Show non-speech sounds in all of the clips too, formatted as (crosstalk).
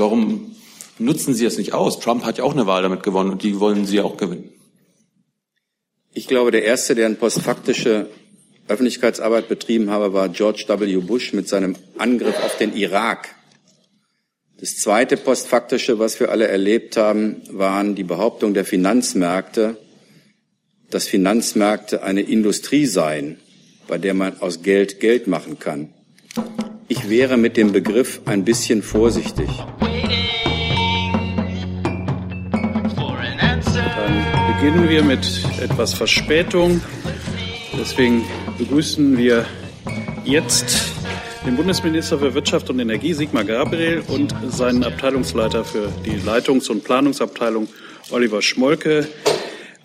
Warum nutzen Sie es nicht aus? Trump hat ja auch eine Wahl damit gewonnen und die wollen Sie auch gewinnen. Ich glaube, der Erste, der eine postfaktische Öffentlichkeitsarbeit betrieben habe, war George W. Bush mit seinem Angriff auf den Irak. Das zweite postfaktische, was wir alle erlebt haben, waren die Behauptung der Finanzmärkte, dass Finanzmärkte eine Industrie seien, bei der man aus Geld Geld machen kann. Ich wäre mit dem Begriff ein bisschen vorsichtig. Beginnen wir mit etwas Verspätung. Deswegen begrüßen wir jetzt den Bundesminister für Wirtschaft und Energie, Sigmar Gabriel, und seinen Abteilungsleiter für die Leitungs- und Planungsabteilung, Oliver Schmolke.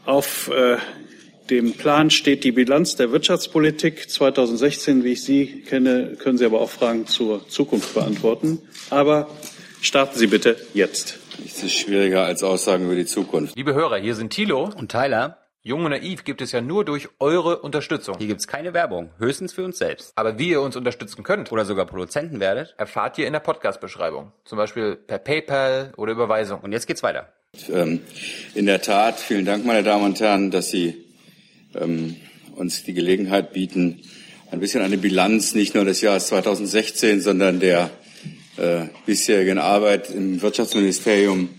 Auf äh, dem Plan steht die Bilanz der Wirtschaftspolitik 2016. Wie ich Sie kenne, können Sie aber auch Fragen zur Zukunft beantworten. Aber starten Sie bitte jetzt. Nichts ist schwieriger als Aussagen über die Zukunft. Liebe Hörer, hier sind Thilo und Tyler. Jung und Naiv gibt es ja nur durch eure Unterstützung. Hier gibt's keine Werbung, höchstens für uns selbst. Aber wie ihr uns unterstützen könnt oder sogar Produzenten werdet, erfahrt ihr in der Podcast-Beschreibung. Zum Beispiel per PayPal oder Überweisung. Und jetzt geht's weiter. Ähm, in der Tat, vielen Dank, meine Damen und Herren, dass Sie ähm, uns die Gelegenheit bieten, ein bisschen eine Bilanz nicht nur des Jahres 2016, sondern der äh, bisherigen Arbeit im Wirtschaftsministerium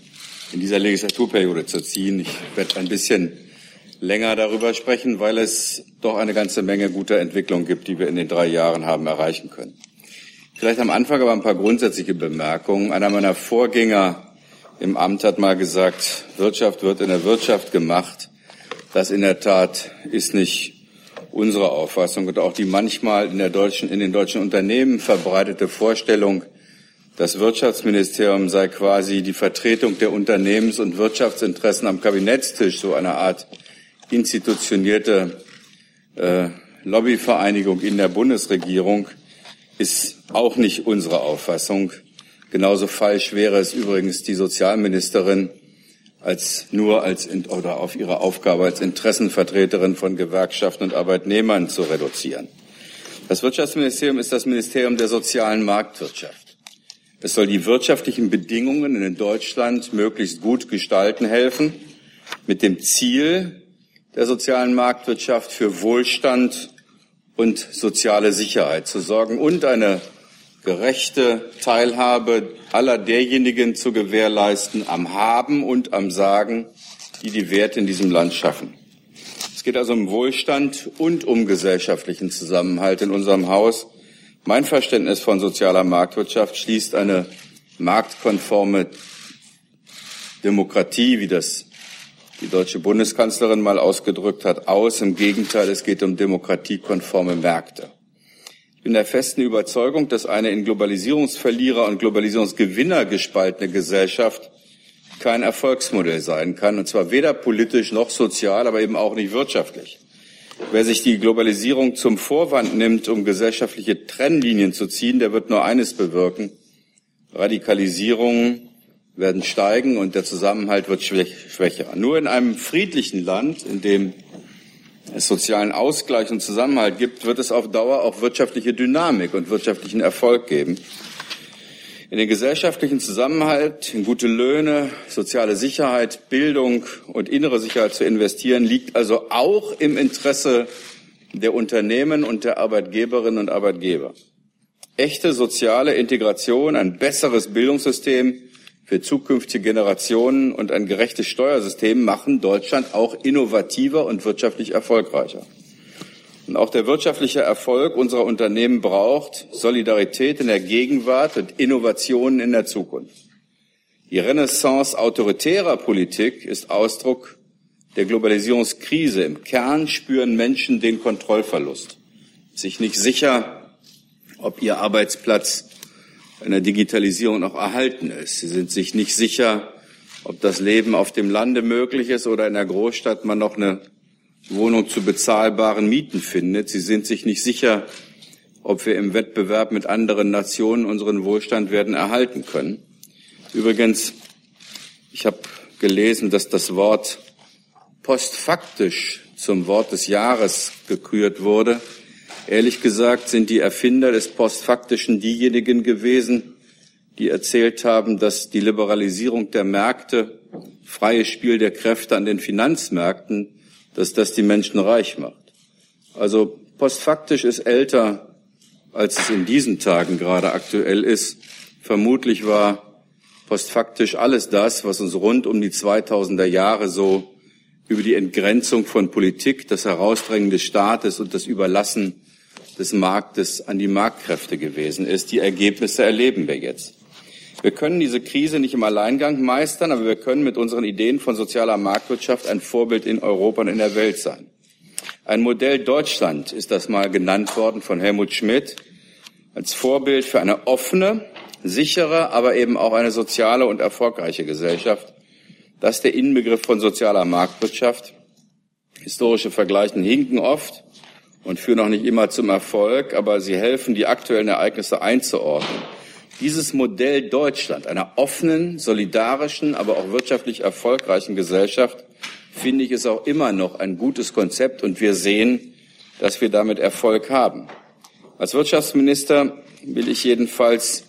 in dieser Legislaturperiode zu ziehen. Ich werde ein bisschen länger darüber sprechen, weil es doch eine ganze Menge guter Entwicklung gibt, die wir in den drei Jahren haben erreichen können. Vielleicht am Anfang aber ein paar grundsätzliche Bemerkungen. Einer meiner Vorgänger im Amt hat mal gesagt, Wirtschaft wird in der Wirtschaft gemacht. Das in der Tat ist nicht unsere Auffassung und auch die manchmal in, der deutschen, in den deutschen Unternehmen verbreitete Vorstellung, das Wirtschaftsministerium sei quasi die Vertretung der Unternehmens- und Wirtschaftsinteressen am Kabinettstisch, so eine Art institutionierte äh, Lobbyvereinigung in der Bundesregierung ist auch nicht unsere Auffassung. Genauso falsch wäre es übrigens, die Sozialministerin als nur als oder auf ihre Aufgabe als Interessenvertreterin von Gewerkschaften und Arbeitnehmern zu reduzieren. Das Wirtschaftsministerium ist das Ministerium der sozialen Marktwirtschaft. Es soll die wirtschaftlichen Bedingungen in Deutschland möglichst gut gestalten helfen, mit dem Ziel, der sozialen Marktwirtschaft für Wohlstand und soziale Sicherheit zu sorgen und eine gerechte Teilhabe aller derjenigen zu gewährleisten am Haben und am Sagen, die die Werte in diesem Land schaffen. Es geht also um Wohlstand und um gesellschaftlichen Zusammenhalt in unserem Haus. Mein Verständnis von sozialer Marktwirtschaft schließt eine marktkonforme Demokratie, wie das die deutsche Bundeskanzlerin mal ausgedrückt hat, aus. Im Gegenteil, es geht um demokratiekonforme Märkte. Ich bin der festen Überzeugung, dass eine in Globalisierungsverlierer und Globalisierungsgewinner gespaltene Gesellschaft kein Erfolgsmodell sein kann, und zwar weder politisch noch sozial, aber eben auch nicht wirtschaftlich. Wer sich die Globalisierung zum Vorwand nimmt, um gesellschaftliche Trennlinien zu ziehen, der wird nur eines bewirken Radikalisierung werden steigen und der Zusammenhalt wird schwächer. Nur in einem friedlichen Land, in dem es sozialen Ausgleich und Zusammenhalt gibt, wird es auf Dauer auch wirtschaftliche Dynamik und wirtschaftlichen Erfolg geben. In den gesellschaftlichen Zusammenhalt, in gute Löhne, soziale Sicherheit, Bildung und innere Sicherheit zu investieren, liegt also auch im Interesse der Unternehmen und der Arbeitgeberinnen und Arbeitgeber. Echte soziale Integration, ein besseres Bildungssystem, für zukünftige Generationen und ein gerechtes Steuersystem machen Deutschland auch innovativer und wirtschaftlich erfolgreicher. Und auch der wirtschaftliche Erfolg unserer Unternehmen braucht Solidarität in der Gegenwart und Innovationen in der Zukunft. Die Renaissance autoritärer Politik ist Ausdruck der Globalisierungskrise. Im Kern spüren Menschen den Kontrollverlust, sich nicht sicher, ob ihr Arbeitsplatz in der Digitalisierung noch erhalten ist. Sie sind sich nicht sicher, ob das Leben auf dem Lande möglich ist oder in der Großstadt man noch eine Wohnung zu bezahlbaren Mieten findet. Sie sind sich nicht sicher, ob wir im Wettbewerb mit anderen Nationen unseren Wohlstand werden erhalten können. Übrigens, ich habe gelesen, dass das Wort postfaktisch zum Wort des Jahres gekürt wurde. Ehrlich gesagt sind die Erfinder des Postfaktischen diejenigen gewesen, die erzählt haben, dass die Liberalisierung der Märkte, freies Spiel der Kräfte an den Finanzmärkten, dass das die Menschen reich macht. Also postfaktisch ist älter, als es in diesen Tagen gerade aktuell ist. Vermutlich war postfaktisch alles das, was uns rund um die 2000er Jahre so über die Entgrenzung von Politik, das Herausdrängen des Staates und das Überlassen des Marktes an die Marktkräfte gewesen ist. Die Ergebnisse erleben wir jetzt. Wir können diese Krise nicht im Alleingang meistern, aber wir können mit unseren Ideen von sozialer Marktwirtschaft ein Vorbild in Europa und in der Welt sein. Ein Modell Deutschland ist das mal genannt worden von Helmut Schmidt als Vorbild für eine offene, sichere, aber eben auch eine soziale und erfolgreiche Gesellschaft. Das ist der Inbegriff von sozialer Marktwirtschaft. Historische Vergleichen hinken oft und führen auch nicht immer zum Erfolg, aber sie helfen, die aktuellen Ereignisse einzuordnen. Dieses Modell Deutschland, einer offenen, solidarischen, aber auch wirtschaftlich erfolgreichen Gesellschaft, finde ich, ist auch immer noch ein gutes Konzept und wir sehen, dass wir damit Erfolg haben. Als Wirtschaftsminister will ich jedenfalls,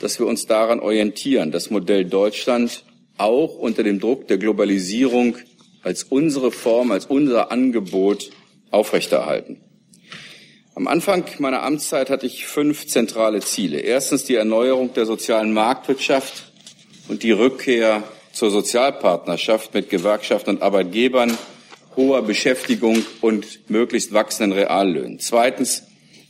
dass wir uns daran orientieren, das Modell Deutschland auch unter dem Druck der Globalisierung als unsere Form, als unser Angebot aufrechterhalten. Am Anfang meiner Amtszeit hatte ich fünf zentrale Ziele. Erstens die Erneuerung der sozialen Marktwirtschaft und die Rückkehr zur Sozialpartnerschaft mit Gewerkschaften und Arbeitgebern, hoher Beschäftigung und möglichst wachsenden Reallöhnen. Zweitens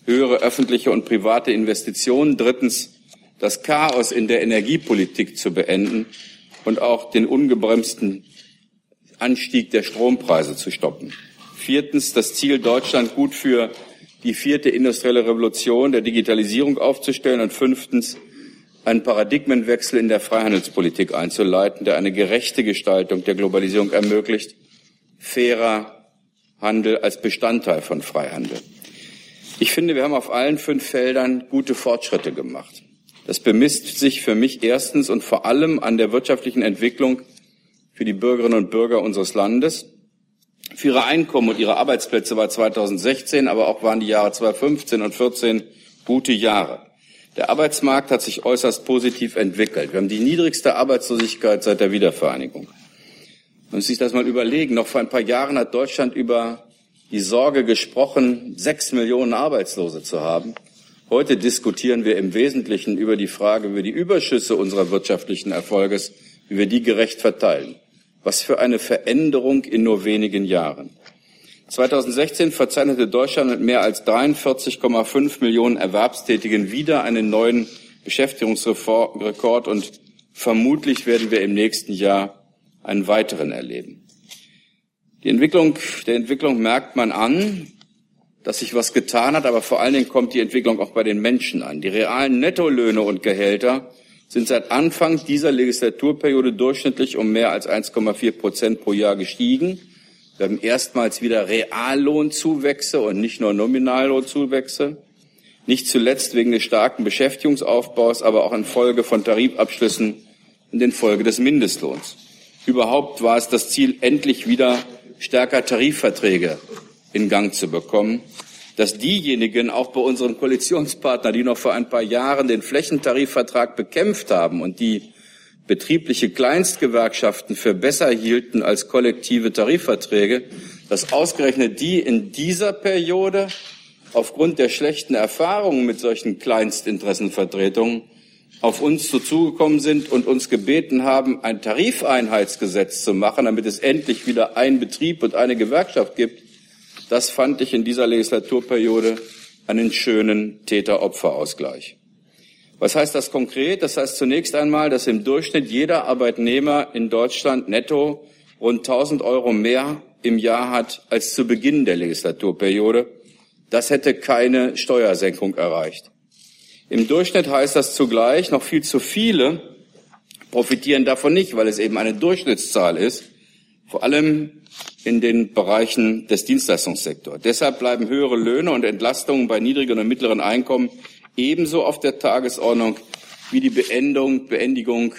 höhere öffentliche und private Investitionen. Drittens das Chaos in der Energiepolitik zu beenden und auch den ungebremsten Anstieg der Strompreise zu stoppen. Viertens das Ziel, Deutschland gut für die vierte industrielle Revolution der Digitalisierung aufzustellen und fünftens einen Paradigmenwechsel in der Freihandelspolitik einzuleiten, der eine gerechte Gestaltung der Globalisierung ermöglicht, fairer Handel als Bestandteil von Freihandel. Ich finde, wir haben auf allen fünf Feldern gute Fortschritte gemacht. Das bemisst sich für mich erstens und vor allem an der wirtschaftlichen Entwicklung für die Bürgerinnen und Bürger unseres Landes für ihre Einkommen und ihre Arbeitsplätze war 2016, aber auch waren die Jahre 2015 und 2014 gute Jahre. Der Arbeitsmarkt hat sich äußerst positiv entwickelt. Wir haben die niedrigste Arbeitslosigkeit seit der Wiedervereinigung. Man muss sich das mal überlegen. Noch vor ein paar Jahren hat Deutschland über die Sorge gesprochen, sechs Millionen Arbeitslose zu haben. Heute diskutieren wir im Wesentlichen über die Frage, wie wir die Überschüsse unserer wirtschaftlichen Erfolges, wie wir die gerecht verteilen. Was für eine Veränderung in nur wenigen Jahren. 2016 verzeichnete Deutschland mit mehr als 43,5 Millionen Erwerbstätigen wieder einen neuen Beschäftigungsrekord und vermutlich werden wir im nächsten Jahr einen weiteren erleben. Die Entwicklung, der Entwicklung merkt man an, dass sich was getan hat, aber vor allen Dingen kommt die Entwicklung auch bei den Menschen an. Die realen Nettolöhne und Gehälter sind seit Anfang dieser Legislaturperiode durchschnittlich um mehr als 1,4 Prozent pro Jahr gestiegen. Wir haben erstmals wieder Reallohnzuwächse und nicht nur Nominallohnzuwächse. Nicht zuletzt wegen des starken Beschäftigungsaufbaus, aber auch infolge von Tarifabschlüssen und infolge des Mindestlohns. Überhaupt war es das Ziel, endlich wieder stärker Tarifverträge in Gang zu bekommen dass diejenigen auch bei unseren Koalitionspartnern, die noch vor ein paar Jahren den Flächentarifvertrag bekämpft haben und die betriebliche Kleinstgewerkschaften für besser hielten als kollektive Tarifverträge, dass ausgerechnet die in dieser Periode aufgrund der schlechten Erfahrungen mit solchen Kleinstinteressenvertretungen auf uns zugekommen sind und uns gebeten haben, ein Tarifeinheitsgesetz zu machen, damit es endlich wieder einen Betrieb und eine Gewerkschaft gibt, das fand ich in dieser Legislaturperiode einen schönen Täter-Opfer-Ausgleich. Was heißt das konkret? Das heißt zunächst einmal, dass im Durchschnitt jeder Arbeitnehmer in Deutschland netto rund 1000 Euro mehr im Jahr hat als zu Beginn der Legislaturperiode. Das hätte keine Steuersenkung erreicht. Im Durchschnitt heißt das zugleich, noch viel zu viele profitieren davon nicht, weil es eben eine Durchschnittszahl ist. Vor allem in den Bereichen des Dienstleistungssektors. Deshalb bleiben höhere Löhne und Entlastungen bei niedrigen und mittleren Einkommen ebenso auf der Tagesordnung wie die Beendung, Beendigung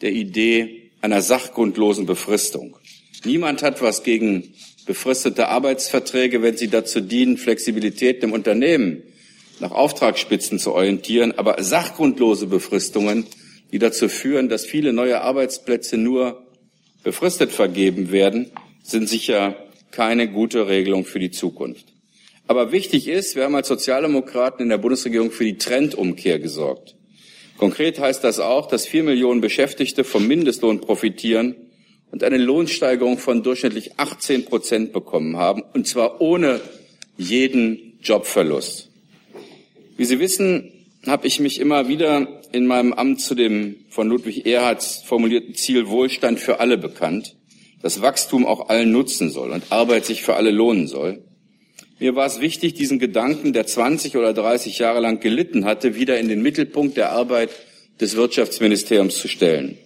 der Idee einer sachgrundlosen Befristung. Niemand hat was gegen befristete Arbeitsverträge, wenn sie dazu dienen, Flexibilität im Unternehmen nach Auftragsspitzen zu orientieren. Aber sachgrundlose Befristungen die dazu führen, dass viele neue Arbeitsplätze nur befristet vergeben werden, sind sicher keine gute Regelung für die Zukunft. Aber wichtig ist, wir haben als Sozialdemokraten in der Bundesregierung für die Trendumkehr gesorgt. Konkret heißt das auch, dass vier Millionen Beschäftigte vom Mindestlohn profitieren und eine Lohnsteigerung von durchschnittlich 18 Prozent bekommen haben, und zwar ohne jeden Jobverlust. Wie Sie wissen, habe ich mich immer wieder in meinem Amt zu dem von Ludwig Erhards formulierten Ziel Wohlstand für alle bekannt, dass Wachstum auch allen nutzen soll und Arbeit sich für alle lohnen soll. Mir war es wichtig, diesen Gedanken, der 20 oder 30 Jahre lang gelitten hatte, wieder in den Mittelpunkt der Arbeit des Wirtschaftsministeriums zu stellen.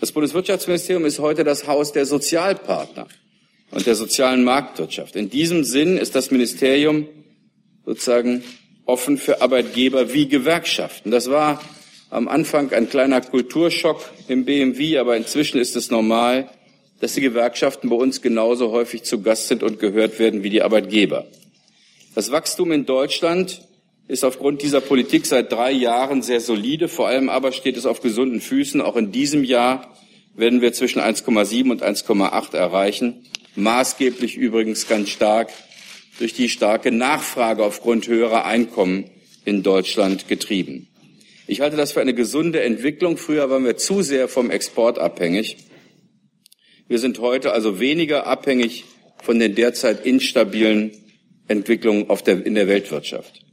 Das Bundeswirtschaftsministerium ist heute das Haus der Sozialpartner und der sozialen Marktwirtschaft. In diesem Sinn ist das Ministerium sozusagen offen für Arbeitgeber wie Gewerkschaften. Das war am Anfang ein kleiner Kulturschock im BMW, aber inzwischen ist es normal, dass die Gewerkschaften bei uns genauso häufig zu Gast sind und gehört werden wie die Arbeitgeber. Das Wachstum in Deutschland ist aufgrund dieser Politik seit drei Jahren sehr solide. Vor allem aber steht es auf gesunden Füßen. Auch in diesem Jahr werden wir zwischen 1,7 und 1,8 erreichen. Maßgeblich übrigens ganz stark durch die starke Nachfrage aufgrund höherer Einkommen in Deutschland getrieben. Ich halte das für eine gesunde Entwicklung. Früher waren wir zu sehr vom Export abhängig. Wir sind heute also weniger abhängig von den derzeit instabilen Entwicklungen der, in der Weltwirtschaft.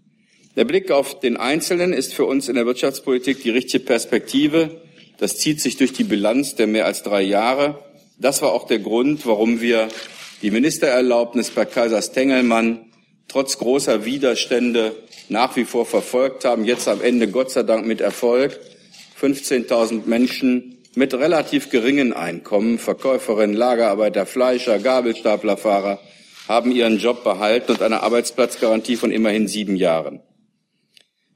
Der Blick auf den Einzelnen ist für uns in der Wirtschaftspolitik die richtige Perspektive. Das zieht sich durch die Bilanz der mehr als drei Jahre. Das war auch der Grund, warum wir die Ministererlaubnis bei Kaisers Tengelmann trotz großer Widerstände nach wie vor verfolgt haben. Jetzt am Ende Gott sei Dank mit Erfolg. 15.000 Menschen mit relativ geringen Einkommen, Verkäuferinnen, Lagerarbeiter, Fleischer, Gabelstaplerfahrer, haben ihren Job behalten und eine Arbeitsplatzgarantie von immerhin sieben Jahren.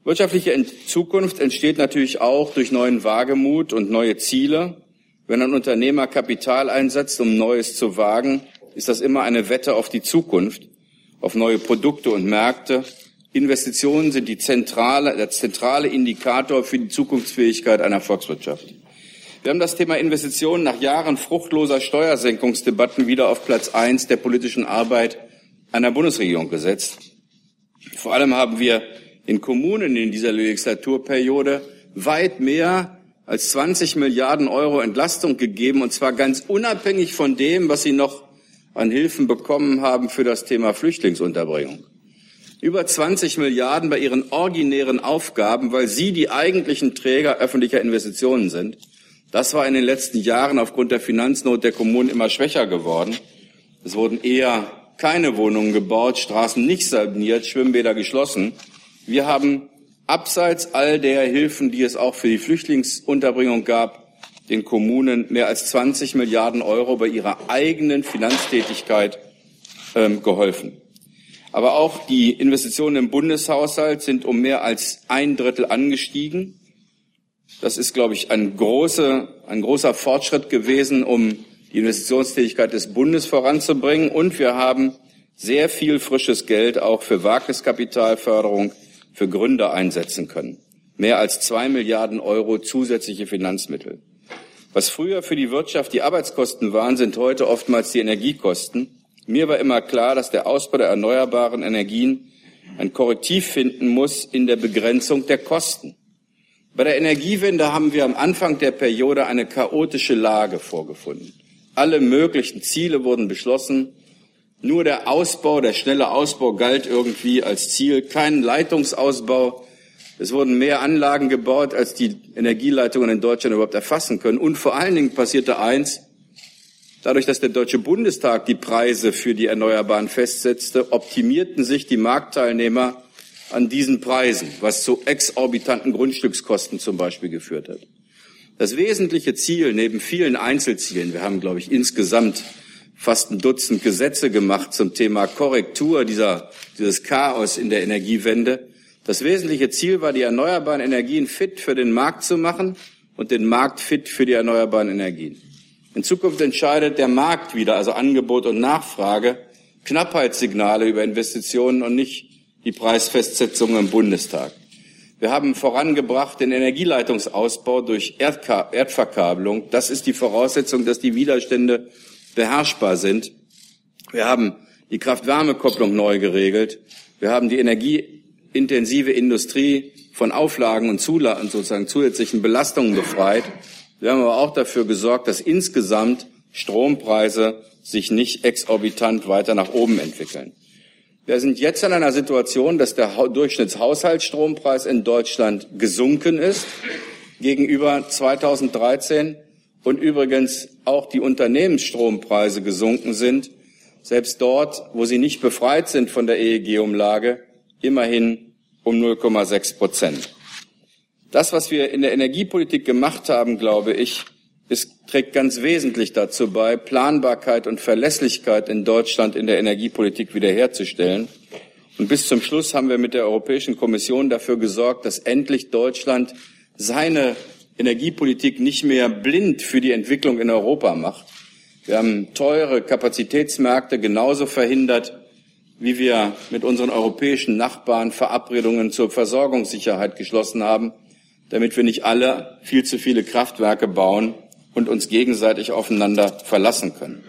Wirtschaftliche Zukunft entsteht natürlich auch durch neuen Wagemut und neue Ziele. Wenn ein Unternehmer Kapital einsetzt, um Neues zu wagen, ist das immer eine Wette auf die Zukunft, auf neue Produkte und Märkte. Investitionen sind die zentrale, der zentrale Indikator für die Zukunftsfähigkeit einer Volkswirtschaft. Wir haben das Thema Investitionen nach Jahren fruchtloser Steuersenkungsdebatten wieder auf Platz eins der politischen Arbeit einer Bundesregierung gesetzt. Vor allem haben wir in Kommunen in dieser Legislaturperiode weit mehr als 20 Milliarden Euro Entlastung gegeben, und zwar ganz unabhängig von dem, was sie noch an Hilfen bekommen haben für das Thema Flüchtlingsunterbringung. Über 20 Milliarden bei ihren originären Aufgaben, weil sie die eigentlichen Träger öffentlicher Investitionen sind. Das war in den letzten Jahren aufgrund der Finanznot der Kommunen immer schwächer geworden. Es wurden eher keine Wohnungen gebaut, Straßen nicht saniert, Schwimmbäder geschlossen. Wir haben abseits all der Hilfen, die es auch für die Flüchtlingsunterbringung gab, den Kommunen mehr als 20 Milliarden Euro bei ihrer eigenen Finanztätigkeit ähm, geholfen. Aber auch die Investitionen im Bundeshaushalt sind um mehr als ein Drittel angestiegen. Das ist, glaube ich, ein, große, ein großer Fortschritt gewesen, um die Investitionstätigkeit des Bundes voranzubringen. Und wir haben sehr viel frisches Geld auch für Wagniskapitalförderung für Gründer einsetzen können. Mehr als zwei Milliarden Euro zusätzliche Finanzmittel. Was früher für die Wirtschaft die Arbeitskosten waren, sind heute oftmals die Energiekosten. Mir war immer klar, dass der Ausbau der erneuerbaren Energien ein Korrektiv finden muss in der Begrenzung der Kosten. Bei der Energiewende haben wir am Anfang der Periode eine chaotische Lage vorgefunden. Alle möglichen Ziele wurden beschlossen. Nur der Ausbau, der schnelle Ausbau galt irgendwie als Ziel, kein Leitungsausbau, es wurden mehr Anlagen gebaut, als die Energieleitungen in Deutschland überhaupt erfassen können. Und vor allen Dingen passierte eins, dadurch, dass der Deutsche Bundestag die Preise für die Erneuerbaren festsetzte, optimierten sich die Marktteilnehmer an diesen Preisen, was zu exorbitanten Grundstückskosten zum Beispiel geführt hat. Das wesentliche Ziel neben vielen Einzelzielen, wir haben, glaube ich, insgesamt fast ein Dutzend Gesetze gemacht zum Thema Korrektur dieser, dieses Chaos in der Energiewende, das wesentliche Ziel war, die erneuerbaren Energien fit für den Markt zu machen und den Markt fit für die erneuerbaren Energien. In Zukunft entscheidet der Markt wieder, also Angebot und Nachfrage, Knappheitssignale über Investitionen und nicht die Preisfestsetzung im Bundestag. Wir haben vorangebracht den Energieleitungsausbau durch Erdka Erdverkabelung. Das ist die Voraussetzung, dass die Widerstände beherrschbar sind. Wir haben die Kraft-Wärme-Kopplung neu geregelt. Wir haben die energieintensive Industrie von Auflagen und Zulagen, sozusagen zusätzlichen Belastungen befreit. Wir haben aber auch dafür gesorgt, dass insgesamt Strompreise sich nicht exorbitant weiter nach oben entwickeln. Wir sind jetzt in einer Situation, dass der Durchschnittshaushaltsstrompreis in Deutschland gesunken ist gegenüber 2013 und übrigens auch die Unternehmensstrompreise gesunken sind, selbst dort, wo sie nicht befreit sind von der EEG-Umlage, immerhin um 0,6 Prozent. Das, was wir in der Energiepolitik gemacht haben, glaube ich, es trägt ganz wesentlich dazu bei, Planbarkeit und Verlässlichkeit in Deutschland in der Energiepolitik wiederherzustellen. Und bis zum Schluss haben wir mit der Europäischen Kommission dafür gesorgt, dass endlich Deutschland seine Energiepolitik nicht mehr blind für die Entwicklung in Europa macht. Wir haben teure Kapazitätsmärkte genauso verhindert, wie wir mit unseren europäischen Nachbarn Verabredungen zur Versorgungssicherheit geschlossen haben, damit wir nicht alle viel zu viele Kraftwerke bauen, und uns gegenseitig aufeinander verlassen können.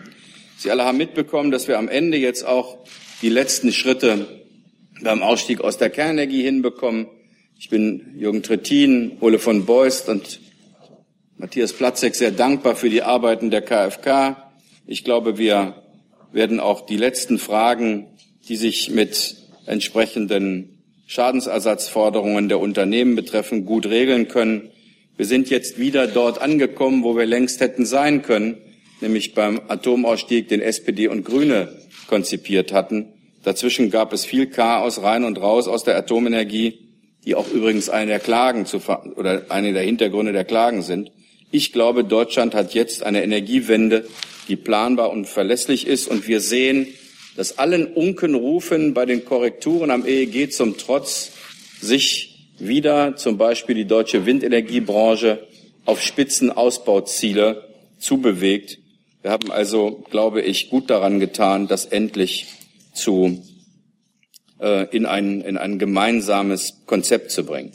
Sie alle haben mitbekommen, dass wir am Ende jetzt auch die letzten Schritte beim Ausstieg aus der Kernenergie hinbekommen. Ich bin Jürgen Trittin, Ole von Beust und Matthias Platzek sehr dankbar für die Arbeiten der KfK. Ich glaube, wir werden auch die letzten Fragen, die sich mit entsprechenden Schadensersatzforderungen der Unternehmen betreffen, gut regeln können. Wir sind jetzt wieder dort angekommen, wo wir längst hätten sein können, nämlich beim Atomausstieg, den SPD und Grüne konzipiert hatten. Dazwischen gab es viel Chaos rein und raus aus der Atomenergie, die auch übrigens eine der Klagen zu, oder eine der Hintergründe der Klagen sind. Ich glaube, Deutschland hat jetzt eine Energiewende, die planbar und verlässlich ist. Und wir sehen, dass allen Unkenrufen bei den Korrekturen am EEG zum Trotz sich wieder zum Beispiel die deutsche Windenergiebranche auf Spitzenausbauziele zubewegt. Wir haben also, glaube ich, gut daran getan, das endlich zu, äh, in, ein, in ein gemeinsames Konzept zu bringen.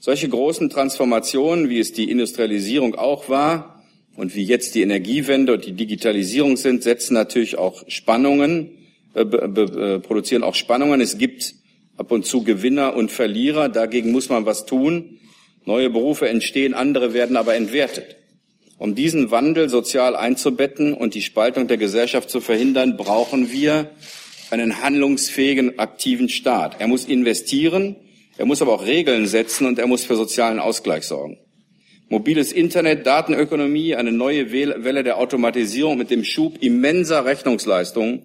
Solche großen Transformationen, wie es die Industrialisierung auch war und wie jetzt die Energiewende und die Digitalisierung sind, setzen natürlich auch Spannungen, äh, äh, produzieren auch Spannungen. Es gibt ab und zu Gewinner und Verlierer. Dagegen muss man was tun. Neue Berufe entstehen, andere werden aber entwertet. Um diesen Wandel sozial einzubetten und die Spaltung der Gesellschaft zu verhindern, brauchen wir einen handlungsfähigen, aktiven Staat. Er muss investieren, er muss aber auch Regeln setzen und er muss für sozialen Ausgleich sorgen. Mobiles Internet, Datenökonomie, eine neue Welle der Automatisierung mit dem Schub immenser Rechnungsleistungen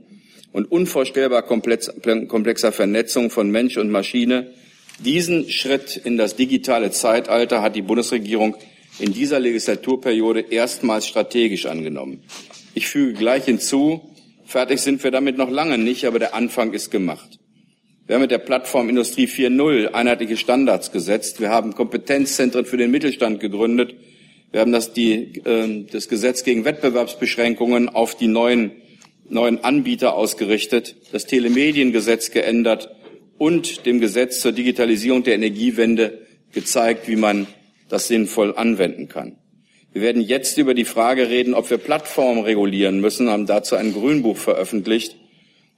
und unvorstellbar komplexer Vernetzung von Mensch und Maschine. Diesen Schritt in das digitale Zeitalter hat die Bundesregierung in dieser Legislaturperiode erstmals strategisch angenommen. Ich füge gleich hinzu, fertig sind wir damit noch lange nicht, aber der Anfang ist gemacht. Wir haben mit der Plattform Industrie 4.0 einheitliche Standards gesetzt. Wir haben Kompetenzzentren für den Mittelstand gegründet. Wir haben das, die, äh, das Gesetz gegen Wettbewerbsbeschränkungen auf die neuen neuen Anbieter ausgerichtet, das Telemediengesetz geändert und dem Gesetz zur Digitalisierung der Energiewende gezeigt, wie man das sinnvoll anwenden kann. Wir werden jetzt über die Frage reden, ob wir Plattformen regulieren müssen, haben dazu ein Grünbuch veröffentlicht.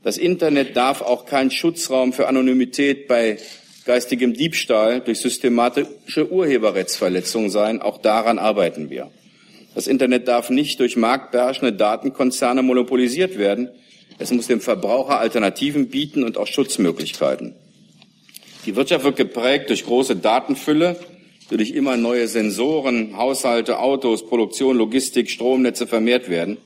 Das Internet darf auch kein Schutzraum für Anonymität bei geistigem Diebstahl durch systematische Urheberrechtsverletzungen sein. Auch daran arbeiten wir. Das Internet darf nicht durch marktbeherrschende Datenkonzerne monopolisiert werden. Es muss dem Verbraucher Alternativen bieten und auch Schutzmöglichkeiten. Die Wirtschaft wird geprägt durch große Datenfülle, durch immer neue Sensoren, Haushalte, Autos, Produktion, Logistik, Stromnetze vermehrt werden.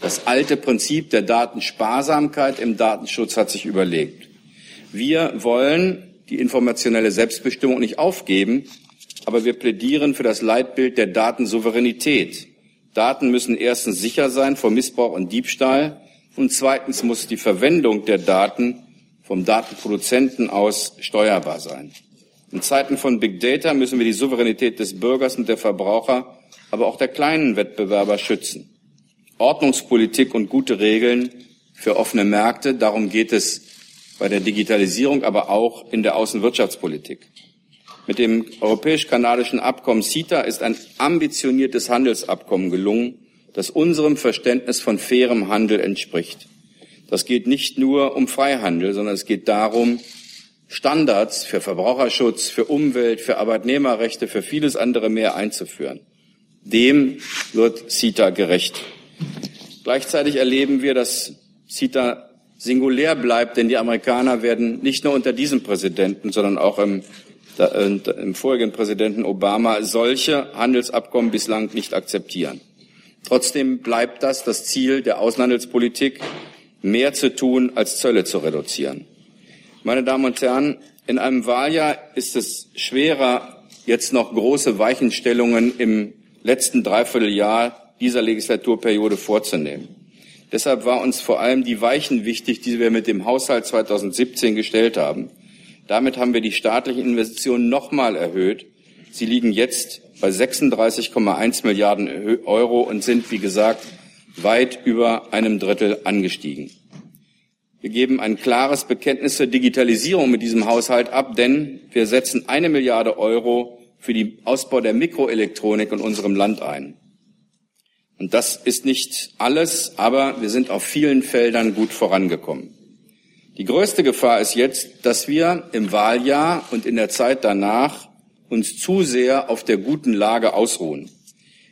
Das alte Prinzip der Datensparsamkeit im Datenschutz hat sich überlegt. Wir wollen die informationelle Selbstbestimmung nicht aufgeben, aber wir plädieren für das Leitbild der Datensouveränität. Daten müssen erstens sicher sein vor Missbrauch und Diebstahl und zweitens muss die Verwendung der Daten vom Datenproduzenten aus steuerbar sein. In Zeiten von Big Data müssen wir die Souveränität des Bürgers und der Verbraucher, aber auch der kleinen Wettbewerber schützen. Ordnungspolitik und gute Regeln für offene Märkte, darum geht es bei der Digitalisierung, aber auch in der Außenwirtschaftspolitik. Mit dem europäisch-kanadischen Abkommen CETA ist ein ambitioniertes Handelsabkommen gelungen, das unserem Verständnis von fairem Handel entspricht. Das geht nicht nur um Freihandel, sondern es geht darum, Standards für Verbraucherschutz, für Umwelt, für Arbeitnehmerrechte, für vieles andere mehr einzuführen. Dem wird CETA gerecht. Gleichzeitig erleben wir, dass CETA singulär bleibt, denn die Amerikaner werden nicht nur unter diesem Präsidenten, sondern auch im, im vorigen Präsidenten Obama solche Handelsabkommen bislang nicht akzeptieren. Trotzdem bleibt das das Ziel der Außenhandelspolitik, mehr zu tun, als Zölle zu reduzieren. Meine Damen und Herren, in einem Wahljahr ist es schwerer, jetzt noch große Weichenstellungen im letzten Dreivierteljahr dieser Legislaturperiode vorzunehmen. Deshalb war uns vor allem die Weichen wichtig, die wir mit dem Haushalt 2017 gestellt haben. Damit haben wir die staatlichen Investitionen nochmal erhöht. Sie liegen jetzt bei 36,1 Milliarden Euro und sind, wie gesagt, weit über einem Drittel angestiegen. Wir geben ein klares Bekenntnis zur Digitalisierung mit diesem Haushalt ab, denn wir setzen eine Milliarde Euro für den Ausbau der Mikroelektronik in unserem Land ein. Und das ist nicht alles, aber wir sind auf vielen Feldern gut vorangekommen. Die größte Gefahr ist jetzt, dass wir im Wahljahr und in der Zeit danach uns zu sehr auf der guten Lage ausruhen.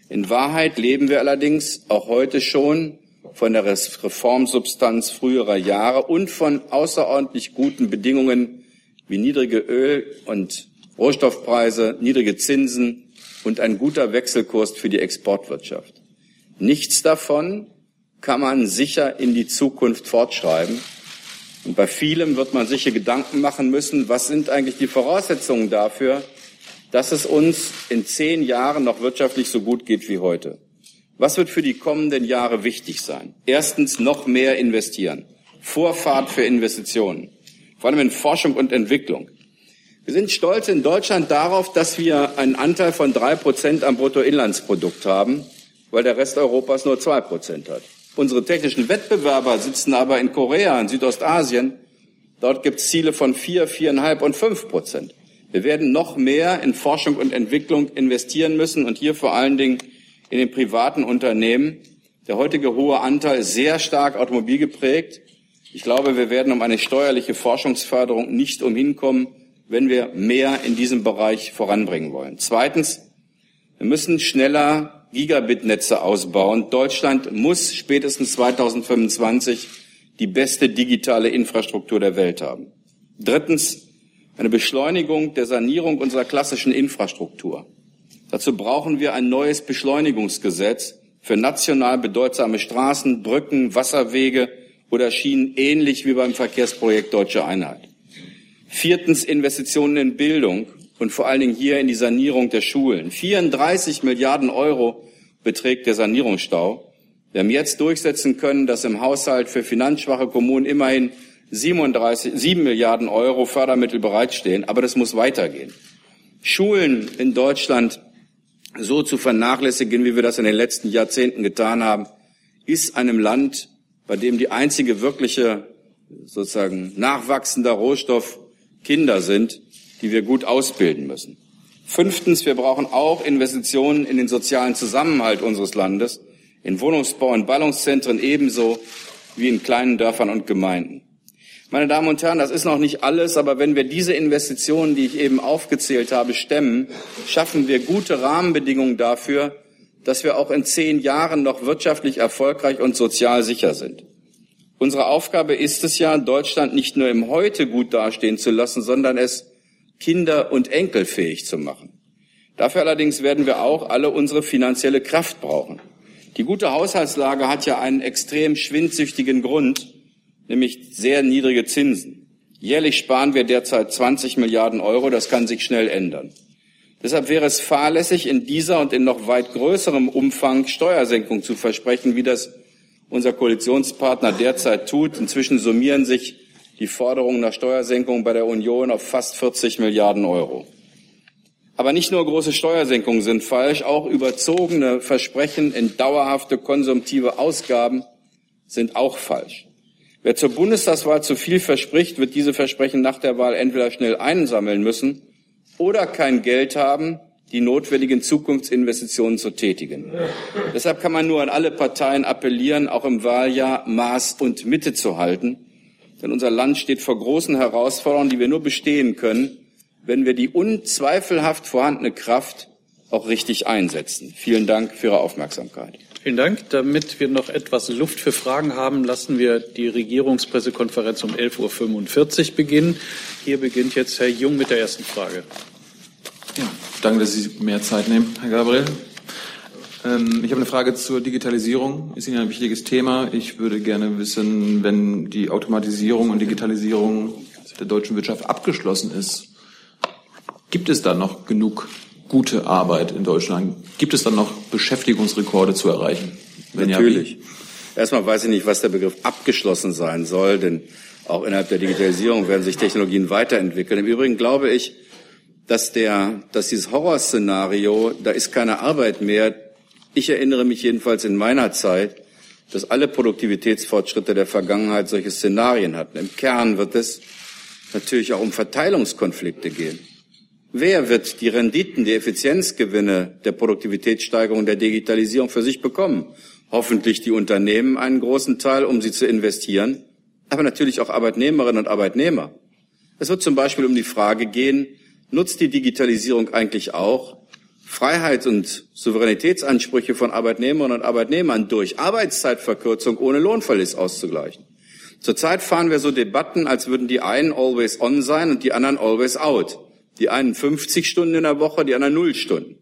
In Wahrheit leben wir allerdings auch heute schon von der Reformsubstanz früherer Jahre und von außerordentlich guten Bedingungen wie niedrige Öl- und Rohstoffpreise, niedrige Zinsen und ein guter Wechselkurs für die Exportwirtschaft. Nichts davon kann man sicher in die Zukunft fortschreiben. Und bei vielem wird man sich Gedanken machen müssen, was sind eigentlich die Voraussetzungen dafür, dass es uns in zehn Jahren noch wirtschaftlich so gut geht wie heute. Was wird für die kommenden Jahre wichtig sein? Erstens noch mehr investieren. Vorfahrt für Investitionen. Vor allem in Forschung und Entwicklung. Wir sind stolz in Deutschland darauf, dass wir einen Anteil von drei Prozent am Bruttoinlandsprodukt haben weil der Rest Europas nur zwei Prozent hat. Unsere technischen Wettbewerber sitzen aber in Korea, in Südostasien. Dort gibt es Ziele von vier, viereinhalb und fünf Prozent. Wir werden noch mehr in Forschung und Entwicklung investieren müssen und hier vor allen Dingen in den privaten Unternehmen. Der heutige hohe Anteil ist sehr stark automobilgeprägt. Ich glaube, wir werden um eine steuerliche Forschungsförderung nicht umhinkommen, wenn wir mehr in diesem Bereich voranbringen wollen. Zweitens, wir müssen schneller Gigabit-Netze ausbauen. Deutschland muss spätestens 2025 die beste digitale Infrastruktur der Welt haben. Drittens, eine Beschleunigung der Sanierung unserer klassischen Infrastruktur. Dazu brauchen wir ein neues Beschleunigungsgesetz für national bedeutsame Straßen, Brücken, Wasserwege oder Schienen, ähnlich wie beim Verkehrsprojekt Deutsche Einheit. Viertens Investitionen in Bildung und vor allen Dingen hier in die Sanierung der Schulen. 34 Milliarden Euro beträgt der Sanierungsstau. Wir haben jetzt durchsetzen können, dass im Haushalt für finanzschwache Kommunen immerhin 37, 7 Milliarden Euro Fördermittel bereitstehen. Aber das muss weitergehen. Schulen in Deutschland so zu vernachlässigen, wie wir das in den letzten Jahrzehnten getan haben, ist einem Land, bei dem die einzige wirkliche sozusagen nachwachsender Rohstoff Kinder sind, die wir gut ausbilden müssen. Fünftens, wir brauchen auch Investitionen in den sozialen Zusammenhalt unseres Landes, in Wohnungsbau und Ballungszentren ebenso wie in kleinen Dörfern und Gemeinden. Meine Damen und Herren, das ist noch nicht alles, aber wenn wir diese Investitionen, die ich eben aufgezählt habe, stemmen, schaffen wir gute Rahmenbedingungen dafür, dass wir auch in zehn Jahren noch wirtschaftlich erfolgreich und sozial sicher sind. Unsere Aufgabe ist es ja, Deutschland nicht nur im Heute gut dastehen zu lassen, sondern es Kinder- und Enkelfähig zu machen. Dafür allerdings werden wir auch alle unsere finanzielle Kraft brauchen. Die gute Haushaltslage hat ja einen extrem schwindsüchtigen Grund, nämlich sehr niedrige Zinsen. Jährlich sparen wir derzeit 20 Milliarden Euro, das kann sich schnell ändern. Deshalb wäre es fahrlässig, in dieser und in noch weit größerem Umfang Steuersenkung zu versprechen, wie das unser Koalitionspartner derzeit tut. Inzwischen summieren sich die Forderungen nach Steuersenkungen bei der Union auf fast 40 Milliarden Euro. Aber nicht nur große Steuersenkungen sind falsch, auch überzogene Versprechen in dauerhafte konsumtive Ausgaben sind auch falsch. Wer zur Bundestagswahl zu viel verspricht, wird diese Versprechen nach der Wahl entweder schnell einsammeln müssen oder kein Geld haben, die notwendigen Zukunftsinvestitionen zu tätigen. Deshalb kann man nur an alle Parteien appellieren, auch im Wahljahr Maß und Mitte zu halten. Denn unser Land steht vor großen Herausforderungen, die wir nur bestehen können, wenn wir die unzweifelhaft vorhandene Kraft auch richtig einsetzen. Vielen Dank für Ihre Aufmerksamkeit. Vielen Dank. Damit wir noch etwas Luft für Fragen haben, lassen wir die Regierungspressekonferenz um 11.45 Uhr beginnen. Hier beginnt jetzt Herr Jung mit der ersten Frage. Ja, danke, dass Sie mehr Zeit nehmen, Herr Gabriel. Ähm, ich habe eine Frage zur Digitalisierung. Ist Ihnen ein wichtiges Thema. Ich würde gerne wissen, wenn die Automatisierung und Digitalisierung der deutschen Wirtschaft abgeschlossen ist, gibt es da noch genug gute Arbeit in Deutschland? Gibt es dann noch Beschäftigungsrekorde zu erreichen? Wenn Natürlich. Ja, Erstmal weiß ich nicht, was der Begriff abgeschlossen sein soll, denn auch innerhalb der Digitalisierung werden sich Technologien weiterentwickeln. Im Übrigen glaube ich, dass der, dass dieses Horrorszenario, da ist keine Arbeit mehr. Ich erinnere mich jedenfalls in meiner Zeit, dass alle Produktivitätsfortschritte der Vergangenheit solche Szenarien hatten. Im Kern wird es natürlich auch um Verteilungskonflikte gehen. Wer wird die Renditen, die Effizienzgewinne der Produktivitätssteigerung der Digitalisierung für sich bekommen? Hoffentlich die Unternehmen einen großen Teil, um sie zu investieren, aber natürlich auch Arbeitnehmerinnen und Arbeitnehmer. Es wird zum Beispiel um die Frage gehen, nutzt die Digitalisierung eigentlich auch Freiheit und Souveränitätsansprüche von Arbeitnehmerinnen und Arbeitnehmern durch Arbeitszeitverkürzung ohne Lohnverlust auszugleichen. Zurzeit fahren wir so Debatten, als würden die einen always on sein und die anderen always out. Die einen 50 Stunden in der Woche, die anderen 0 Stunden.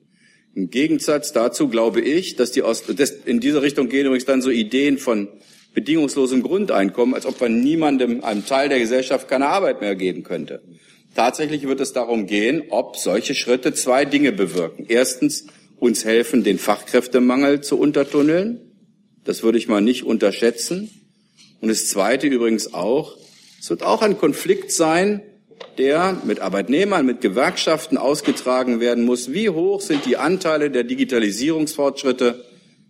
Im Gegensatz dazu glaube ich, dass die aus, das, in diese Richtung gehen übrigens dann so Ideen von bedingungslosem Grundeinkommen, als ob man niemandem, einem Teil der Gesellschaft keine Arbeit mehr geben könnte. Tatsächlich wird es darum gehen, ob solche Schritte zwei Dinge bewirken. Erstens, uns helfen, den Fachkräftemangel zu untertunneln. Das würde ich mal nicht unterschätzen. Und das Zweite übrigens auch, es wird auch ein Konflikt sein, der mit Arbeitnehmern, mit Gewerkschaften ausgetragen werden muss. Wie hoch sind die Anteile der Digitalisierungsfortschritte,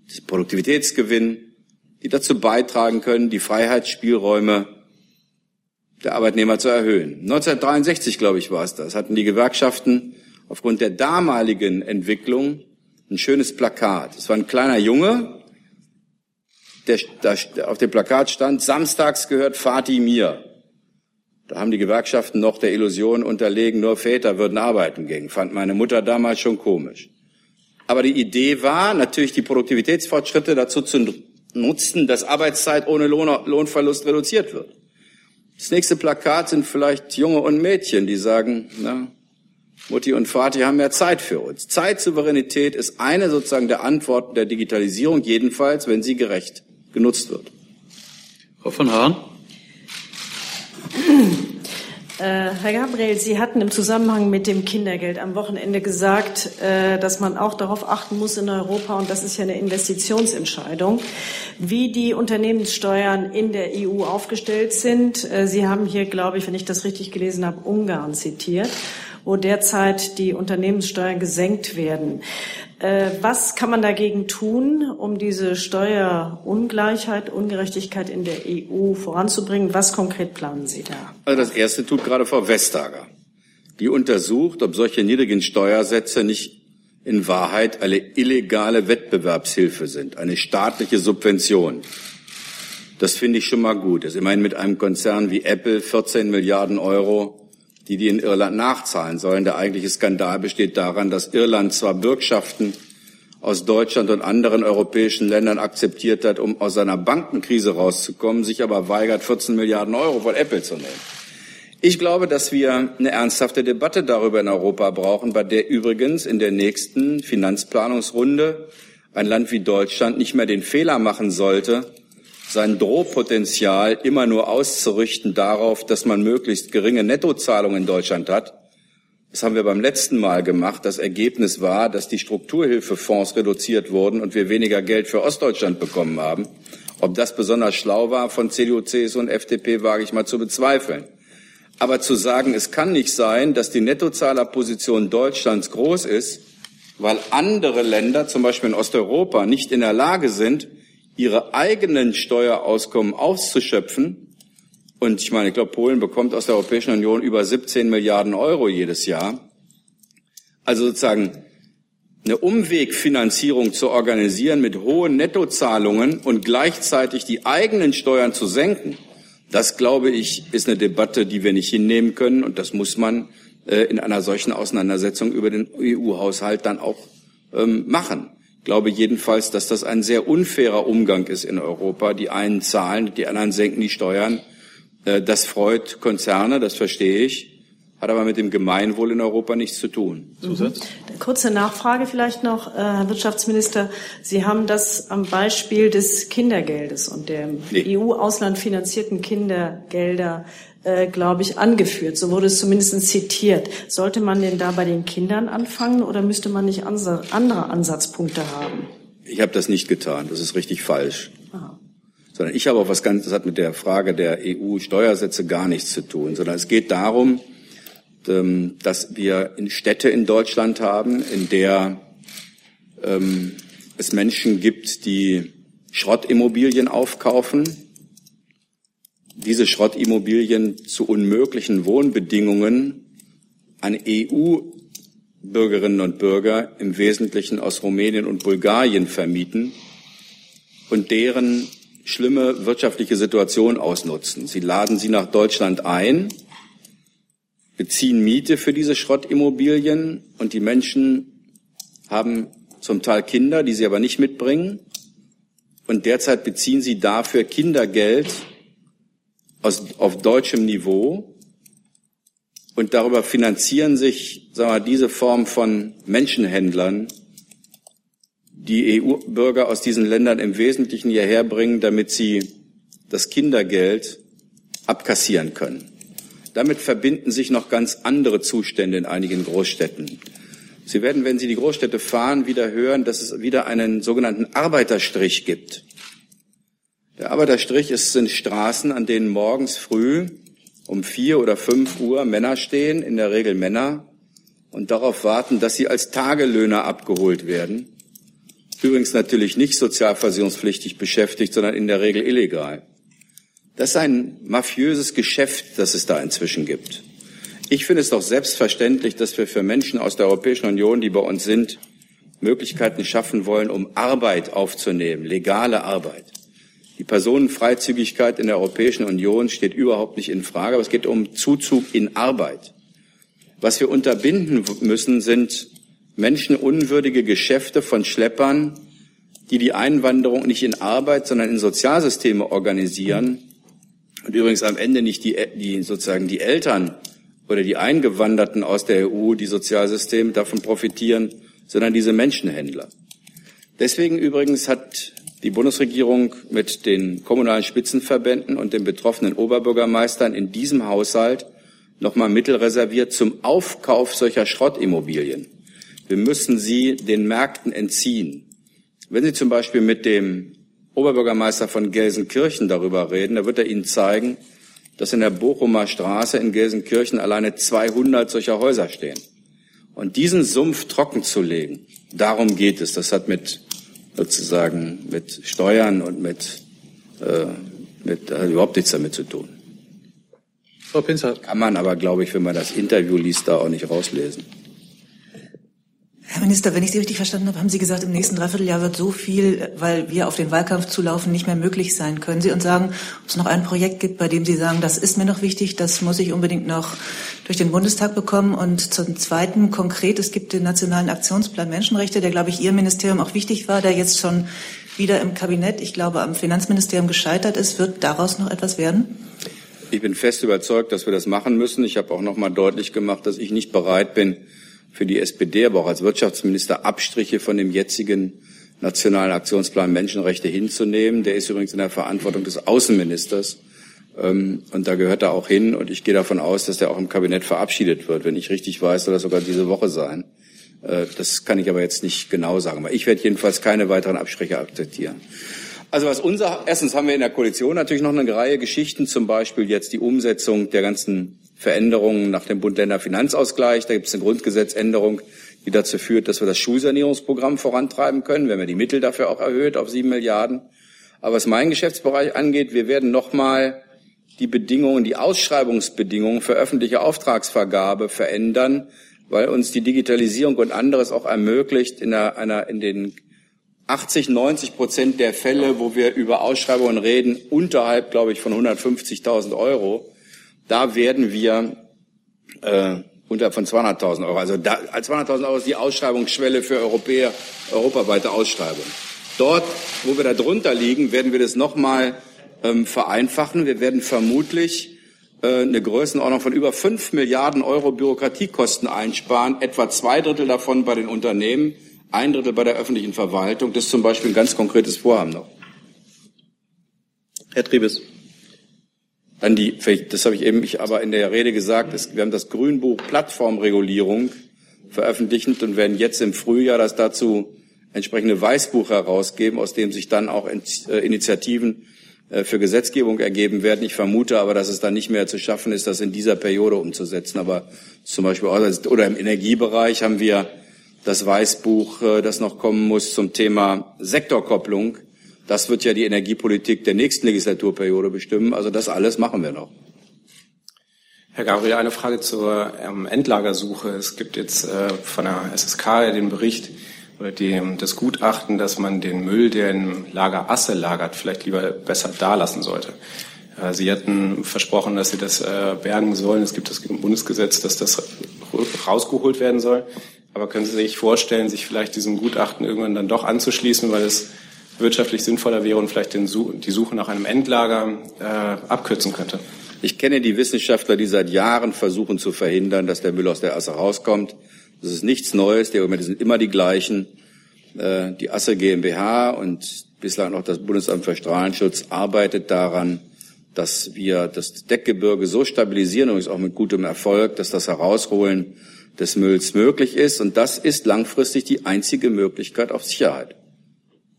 des Produktivitätsgewinn, die dazu beitragen können, die Freiheitsspielräume der Arbeitnehmer zu erhöhen. 1963, glaube ich, war es das, hatten die Gewerkschaften aufgrund der damaligen Entwicklung ein schönes Plakat. Es war ein kleiner Junge, der, der auf dem Plakat stand, samstags gehört Fatih mir. Da haben die Gewerkschaften noch der Illusion unterlegen, nur Väter würden arbeiten gehen. Fand meine Mutter damals schon komisch. Aber die Idee war, natürlich die Produktivitätsfortschritte dazu zu nutzen, dass Arbeitszeit ohne Lohn, Lohnverlust reduziert wird. Das nächste Plakat sind vielleicht Junge und Mädchen, die sagen, na, Mutti und Vati haben mehr Zeit für uns. Zeitsouveränität ist eine sozusagen der Antworten der Digitalisierung, jedenfalls, wenn sie gerecht genutzt wird. Frau von Hahn. Äh, Herr Gabriel, Sie hatten im Zusammenhang mit dem Kindergeld am Wochenende gesagt, äh, dass man auch darauf achten muss in Europa, und das ist ja eine Investitionsentscheidung, wie die Unternehmenssteuern in der EU aufgestellt sind. Äh, Sie haben hier, glaube ich, wenn ich das richtig gelesen habe, Ungarn zitiert wo derzeit die Unternehmenssteuern gesenkt werden. Äh, was kann man dagegen tun, um diese Steuerungleichheit, Ungerechtigkeit in der EU voranzubringen? Was konkret planen Sie da? Also das Erste tut gerade Frau Vestager. Die untersucht, ob solche niedrigen Steuersätze nicht in Wahrheit eine illegale Wettbewerbshilfe sind, eine staatliche Subvention. Das finde ich schon mal gut. Das ist immerhin mit einem Konzern wie Apple 14 Milliarden Euro die die in Irland nachzahlen sollen. Der eigentliche Skandal besteht daran, dass Irland zwar Bürgschaften aus Deutschland und anderen europäischen Ländern akzeptiert hat, um aus seiner Bankenkrise rauszukommen, sich aber weigert, 14 Milliarden Euro von Apple zu nehmen. Ich glaube, dass wir eine ernsthafte Debatte darüber in Europa brauchen, bei der übrigens in der nächsten Finanzplanungsrunde ein Land wie Deutschland nicht mehr den Fehler machen sollte, sein Drohpotenzial immer nur auszurichten darauf, dass man möglichst geringe Nettozahlungen in Deutschland hat. Das haben wir beim letzten Mal gemacht. Das Ergebnis war, dass die Strukturhilfefonds reduziert wurden und wir weniger Geld für Ostdeutschland bekommen haben. Ob das besonders schlau war von CDU, CSU und FDP, wage ich mal zu bezweifeln. Aber zu sagen, es kann nicht sein, dass die Nettozahlerposition Deutschlands groß ist, weil andere Länder, zum Beispiel in Osteuropa, nicht in der Lage sind, ihre eigenen Steuerauskommen auszuschöpfen. Und ich meine, ich glaube, Polen bekommt aus der Europäischen Union über 17 Milliarden Euro jedes Jahr. Also sozusagen eine Umwegfinanzierung zu organisieren mit hohen Nettozahlungen und gleichzeitig die eigenen Steuern zu senken, das glaube ich, ist eine Debatte, die wir nicht hinnehmen können und das muss man äh, in einer solchen Auseinandersetzung über den EU-Haushalt dann auch ähm, machen. Ich glaube jedenfalls, dass das ein sehr unfairer Umgang ist in Europa. Die einen zahlen, die anderen senken die Steuern. Äh, das freut Konzerne, das verstehe ich hat aber mit dem Gemeinwohl in Europa nichts zu tun. Zusatz? Mhm. Kurze Nachfrage vielleicht noch, äh, Herr Wirtschaftsminister. Sie haben das am Beispiel des Kindergeldes und der nee. EU-Ausland finanzierten Kindergelder äh, glaube ich, angeführt. So wurde es zumindest zitiert. Sollte man denn da bei den Kindern anfangen oder müsste man nicht andere Ansatzpunkte haben? Ich habe das nicht getan. Das ist richtig falsch. Aha. Sondern ich habe auch was ganz, das hat mit der Frage der EU-Steuersätze gar nichts zu tun, sondern es geht darum, ähm, dass wir in Städte in Deutschland haben, in der ähm, es Menschen gibt, die Schrottimmobilien aufkaufen, diese Schrottimmobilien zu unmöglichen Wohnbedingungen an EU-Bürgerinnen und Bürger im Wesentlichen aus Rumänien und Bulgarien vermieten und deren schlimme wirtschaftliche Situation ausnutzen. Sie laden sie nach Deutschland ein, beziehen Miete für diese Schrottimmobilien und die Menschen haben zum Teil Kinder, die sie aber nicht mitbringen. Und derzeit beziehen sie dafür Kindergeld aus, auf deutschem Niveau. Und darüber finanzieren sich sagen wir, diese Form von Menschenhändlern, die EU-Bürger aus diesen Ländern im Wesentlichen hierher bringen, damit sie das Kindergeld abkassieren können. Damit verbinden sich noch ganz andere Zustände in einigen Großstädten. Sie werden, wenn Sie die Großstädte fahren, wieder hören, dass es wieder einen sogenannten Arbeiterstrich gibt. Der Arbeiterstrich ist, sind Straßen, an denen morgens früh um vier oder fünf Uhr Männer stehen, in der Regel Männer, und darauf warten, dass sie als Tagelöhner abgeholt werden. Übrigens natürlich nicht sozialversicherungspflichtig beschäftigt, sondern in der Regel illegal. Das ist ein mafiöses Geschäft, das es da inzwischen gibt. Ich finde es doch selbstverständlich, dass wir für Menschen aus der Europäischen Union, die bei uns sind, Möglichkeiten schaffen wollen, um Arbeit aufzunehmen, legale Arbeit. Die Personenfreizügigkeit in der Europäischen Union steht überhaupt nicht in Frage, aber es geht um Zuzug in Arbeit. Was wir unterbinden müssen, sind menschenunwürdige Geschäfte von Schleppern, die die Einwanderung nicht in Arbeit, sondern in Sozialsysteme organisieren und übrigens am Ende nicht die, die sozusagen die Eltern oder die Eingewanderten aus der EU, die Sozialsysteme davon profitieren, sondern diese Menschenhändler. Deswegen übrigens hat die Bundesregierung mit den kommunalen Spitzenverbänden und den betroffenen Oberbürgermeistern in diesem Haushalt nochmal Mittel reserviert zum Aufkauf solcher Schrottimmobilien. Wir müssen sie den Märkten entziehen. Wenn Sie zum Beispiel mit dem Oberbürgermeister von Gelsenkirchen darüber reden, da wird er Ihnen zeigen, dass in der Bochumer Straße in Gelsenkirchen alleine 200 solcher Häuser stehen. Und diesen Sumpf trocken zu legen, darum geht es. Das hat mit sozusagen mit Steuern und mit, äh, mit äh, überhaupt nichts damit zu tun. Frau Pinzer. Kann man aber, glaube ich, wenn man das Interview liest, da auch nicht rauslesen. Herr Minister, wenn ich Sie richtig verstanden habe, haben Sie gesagt, im nächsten Dreivierteljahr wird so viel, weil wir auf den Wahlkampf zulaufen, nicht mehr möglich sein. Können Sie uns sagen, ob es noch ein Projekt gibt, bei dem Sie sagen, das ist mir noch wichtig, das muss ich unbedingt noch durch den Bundestag bekommen? Und zum Zweiten konkret, es gibt den Nationalen Aktionsplan Menschenrechte, der, glaube ich, Ihr Ministerium auch wichtig war, der jetzt schon wieder im Kabinett, ich glaube, am Finanzministerium gescheitert ist. Wird daraus noch etwas werden? Ich bin fest überzeugt, dass wir das machen müssen. Ich habe auch noch mal deutlich gemacht, dass ich nicht bereit bin, für die SPD, aber auch als Wirtschaftsminister Abstriche von dem jetzigen Nationalen Aktionsplan Menschenrechte hinzunehmen. Der ist übrigens in der Verantwortung des Außenministers. Ähm, und da gehört er auch hin. Und ich gehe davon aus, dass der auch im Kabinett verabschiedet wird. Wenn ich richtig weiß, soll das sogar diese Woche sein. Äh, das kann ich aber jetzt nicht genau sagen. Aber ich werde jedenfalls keine weiteren Abstriche akzeptieren. Also was unser, erstens haben wir in der Koalition natürlich noch eine Reihe Geschichten, zum Beispiel jetzt die Umsetzung der ganzen Veränderungen nach dem Bund-Länder-Finanzausgleich. Da gibt es eine Grundgesetzänderung, die dazu führt, dass wir das Schulsanierungsprogramm vorantreiben können. Wir haben ja die Mittel dafür auch erhöht auf sieben Milliarden. Aber was meinen Geschäftsbereich angeht, wir werden nochmal die Bedingungen, die Ausschreibungsbedingungen für öffentliche Auftragsvergabe verändern, weil uns die Digitalisierung und anderes auch ermöglicht, in, einer, einer, in den 80, 90 Prozent der Fälle, wo wir über Ausschreibungen reden, unterhalb, glaube ich, von 150.000 Euro, da werden wir äh, unterhalb von 200.000 Euro. Also 200.000 Euro ist die Ausschreibungsschwelle für Europäer, europaweite Ausschreibung. Dort, wo wir da drunter liegen, werden wir das nochmal ähm, vereinfachen. Wir werden vermutlich äh, eine Größenordnung von über 5 Milliarden Euro Bürokratiekosten einsparen, etwa zwei Drittel davon bei den Unternehmen, ein Drittel bei der öffentlichen Verwaltung. Das ist zum Beispiel ein ganz konkretes Vorhaben noch. Herr Triebes. Dann die, das habe ich eben ich aber in der Rede gesagt, ist, wir haben das Grünbuch Plattformregulierung veröffentlicht und werden jetzt im Frühjahr das dazu entsprechende Weißbuch herausgeben, aus dem sich dann auch äh, Initiativen äh, für Gesetzgebung ergeben werden. Ich vermute aber, dass es dann nicht mehr zu schaffen ist, das in dieser Periode umzusetzen. Aber zum Beispiel oder im Energiebereich haben wir das Weißbuch, äh, das noch kommen muss zum Thema Sektorkopplung das wird ja die Energiepolitik der nächsten Legislaturperiode bestimmen. Also das alles machen wir noch. Herr Gabriel, eine Frage zur ähm, Endlagersuche. Es gibt jetzt äh, von der SSK den Bericht oder die, das Gutachten, dass man den Müll, der im Lager Asse lagert, vielleicht lieber besser dalassen sollte. Äh, Sie hatten versprochen, dass Sie das äh, bergen sollen. Es gibt das Bundesgesetz, dass das rausgeholt werden soll. Aber können Sie sich vorstellen, sich vielleicht diesem Gutachten irgendwann dann doch anzuschließen, weil es wirtschaftlich sinnvoller wäre und vielleicht den, die Suche nach einem Endlager äh, abkürzen könnte. Ich kenne die Wissenschaftler, die seit Jahren versuchen zu verhindern, dass der Müll aus der Asse rauskommt. Das ist nichts Neues, die Argumente sind immer die gleichen. Äh, die Asse GmbH und bislang auch das Bundesamt für Strahlenschutz arbeitet daran, dass wir das Deckgebirge so stabilisieren, übrigens auch mit gutem Erfolg, dass das Herausholen des Mülls möglich ist. Und das ist langfristig die einzige Möglichkeit auf Sicherheit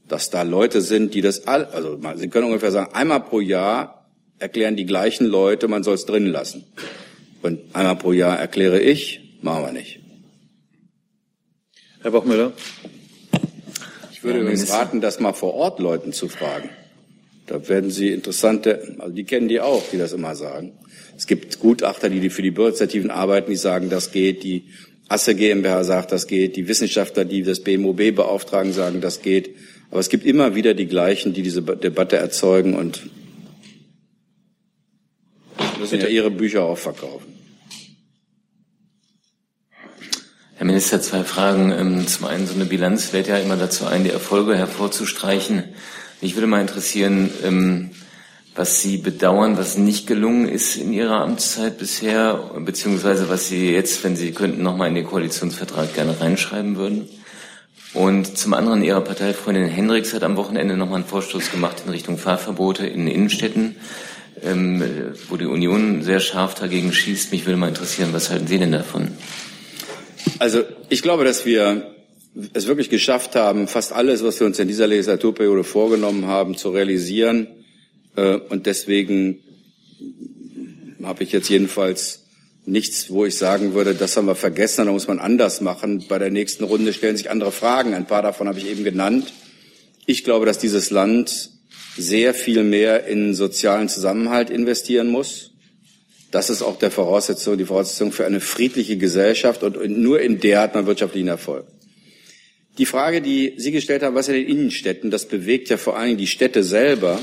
dass da Leute sind, die das all, also Sie können ungefähr sagen, einmal pro Jahr erklären die gleichen Leute, man soll es drin lassen. Und einmal pro Jahr erkläre ich, machen wir nicht. Herr Bochmüller. Ich würde ja, übrigens raten, das mal vor Ort Leuten zu fragen. Da werden Sie interessante, also die kennen die auch, die das immer sagen. Es gibt Gutachter, die für die Bürgerinitiativen arbeiten, die sagen, das geht. Die Asse GmbH sagt, das geht. Die Wissenschaftler, die das BMOB beauftragen, sagen, das geht. Aber es gibt immer wieder die gleichen, die diese Debatte erzeugen und müssen ja ihre Bücher auch verkaufen. Herr Minister, zwei Fragen. Ähm, zum einen, so eine Bilanz lädt ja immer dazu ein, die Erfolge hervorzustreichen. Mich würde mal interessieren, ähm, was Sie bedauern, was nicht gelungen ist in Ihrer Amtszeit bisher, beziehungsweise was Sie jetzt, wenn Sie könnten, nochmal in den Koalitionsvertrag gerne reinschreiben würden. Und zum anderen, Ihre Parteifreundin Hendricks hat am Wochenende nochmal einen Vorstoß gemacht in Richtung Fahrverbote in Innenstädten, ähm, wo die Union sehr scharf dagegen schießt. Mich würde mal interessieren, was halten Sie denn davon? Also ich glaube, dass wir es wirklich geschafft haben, fast alles, was wir uns in dieser Legislaturperiode vorgenommen haben, zu realisieren. Äh, und deswegen habe ich jetzt jedenfalls nichts, wo ich sagen würde, das haben wir vergessen, da muss man anders machen. Bei der nächsten Runde stellen sich andere Fragen. Ein paar davon habe ich eben genannt. Ich glaube, dass dieses Land sehr viel mehr in sozialen Zusammenhalt investieren muss. Das ist auch der Voraussetzung, die Voraussetzung für eine friedliche Gesellschaft und nur in der hat man wirtschaftlichen Erfolg. Die Frage, die Sie gestellt haben, was in den Innenstädten, das bewegt ja vor allen Dingen die Städte selber.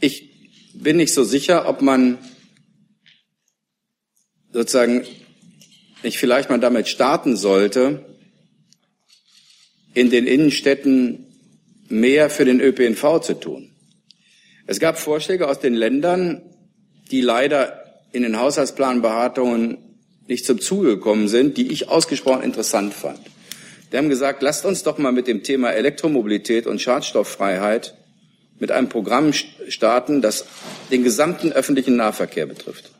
Ich bin nicht so sicher, ob man sozusagen ich vielleicht mal damit starten sollte, in den Innenstädten mehr für den ÖPNV zu tun. Es gab Vorschläge aus den Ländern, die leider in den Haushaltsplanberatungen nicht zum Zuge gekommen sind, die ich ausgesprochen interessant fand. Die haben gesagt, lasst uns doch mal mit dem Thema Elektromobilität und Schadstofffreiheit mit einem Programm starten, das den gesamten öffentlichen Nahverkehr betrifft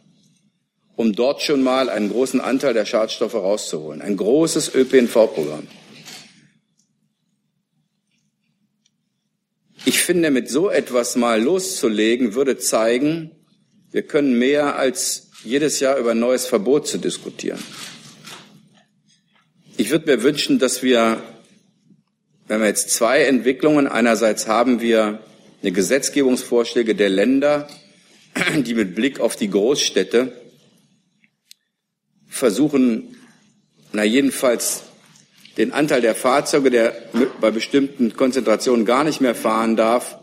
um dort schon mal einen großen Anteil der Schadstoffe rauszuholen. Ein großes ÖPNV-Programm. Ich finde, mit so etwas mal loszulegen, würde zeigen, wir können mehr als jedes Jahr über ein neues Verbot zu diskutieren. Ich würde mir wünschen, dass wir, wenn wir jetzt zwei Entwicklungen, einerseits haben wir eine Gesetzgebungsvorschläge der Länder, die mit Blick auf die Großstädte versuchen, na jedenfalls den Anteil der Fahrzeuge, der bei bestimmten Konzentrationen gar nicht mehr fahren darf,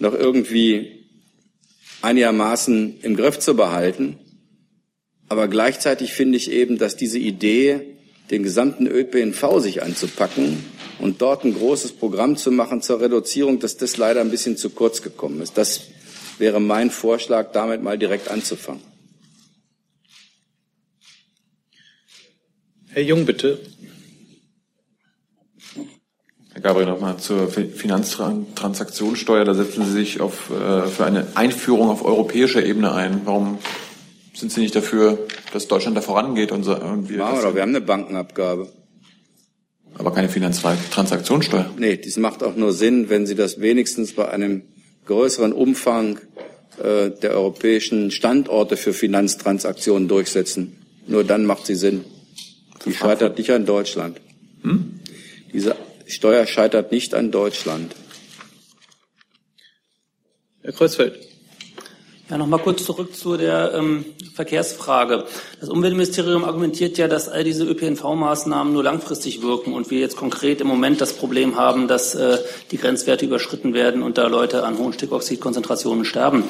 noch irgendwie einigermaßen im Griff zu behalten. Aber gleichzeitig finde ich eben, dass diese Idee, den gesamten ÖPNV sich anzupacken und dort ein großes Programm zu machen zur Reduzierung, dass das leider ein bisschen zu kurz gekommen ist. Das wäre mein Vorschlag, damit mal direkt anzufangen. Herr Jung, bitte. Herr Gabriel, nochmal zur Finanztransaktionssteuer. Da setzen Sie sich auf, äh, für eine Einführung auf europäischer Ebene ein. Warum sind Sie nicht dafür, dass Deutschland da vorangeht und so irgendwie? Machen wir doch, wir haben eine Bankenabgabe. Aber keine Finanztransaktionssteuer. Nee, dies macht auch nur Sinn, wenn Sie das wenigstens bei einem größeren Umfang äh, der europäischen Standorte für Finanztransaktionen durchsetzen. Nur dann macht sie Sinn. Die scheitert nicht an Deutschland. Hm? Diese Steuer scheitert nicht an Deutschland. Herr Kreuzfeld. Ja, noch mal kurz zurück zu der ähm, Verkehrsfrage. Das Umweltministerium argumentiert ja, dass all diese ÖPNV-Maßnahmen nur langfristig wirken und wir jetzt konkret im Moment das Problem haben, dass äh, die Grenzwerte überschritten werden und da Leute an hohen Stickoxidkonzentrationen sterben.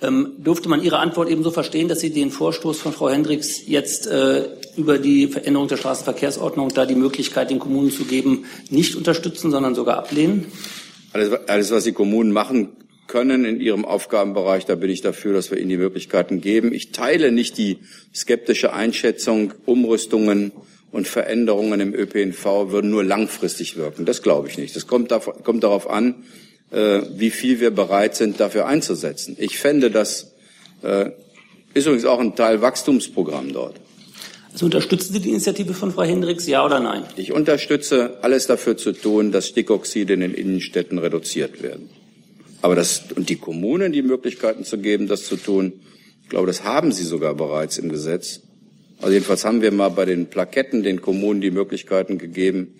Ähm, durfte man Ihre Antwort eben so verstehen, dass Sie den Vorstoß von Frau Hendricks jetzt äh, über die Veränderung der Straßenverkehrsordnung da die Möglichkeit den Kommunen zu geben, nicht unterstützen, sondern sogar ablehnen? Alles, alles was die Kommunen machen können in ihrem Aufgabenbereich. Da bin ich dafür, dass wir ihnen die Möglichkeiten geben. Ich teile nicht die skeptische Einschätzung, Umrüstungen und Veränderungen im ÖPNV würden nur langfristig wirken. Das glaube ich nicht. Das kommt, kommt darauf an, äh, wie viel wir bereit sind, dafür einzusetzen. Ich fände, das äh, ist übrigens auch ein Teil Wachstumsprogramm dort. Also unterstützen Sie die Initiative von Frau Hendricks, ja oder nein? Ich unterstütze alles dafür zu tun, dass Stickoxide in den Innenstädten reduziert werden. Aber das, und die Kommunen die Möglichkeiten zu geben, das zu tun, ich glaube, das haben sie sogar bereits im Gesetz. Also jedenfalls haben wir mal bei den Plaketten den Kommunen die Möglichkeiten gegeben,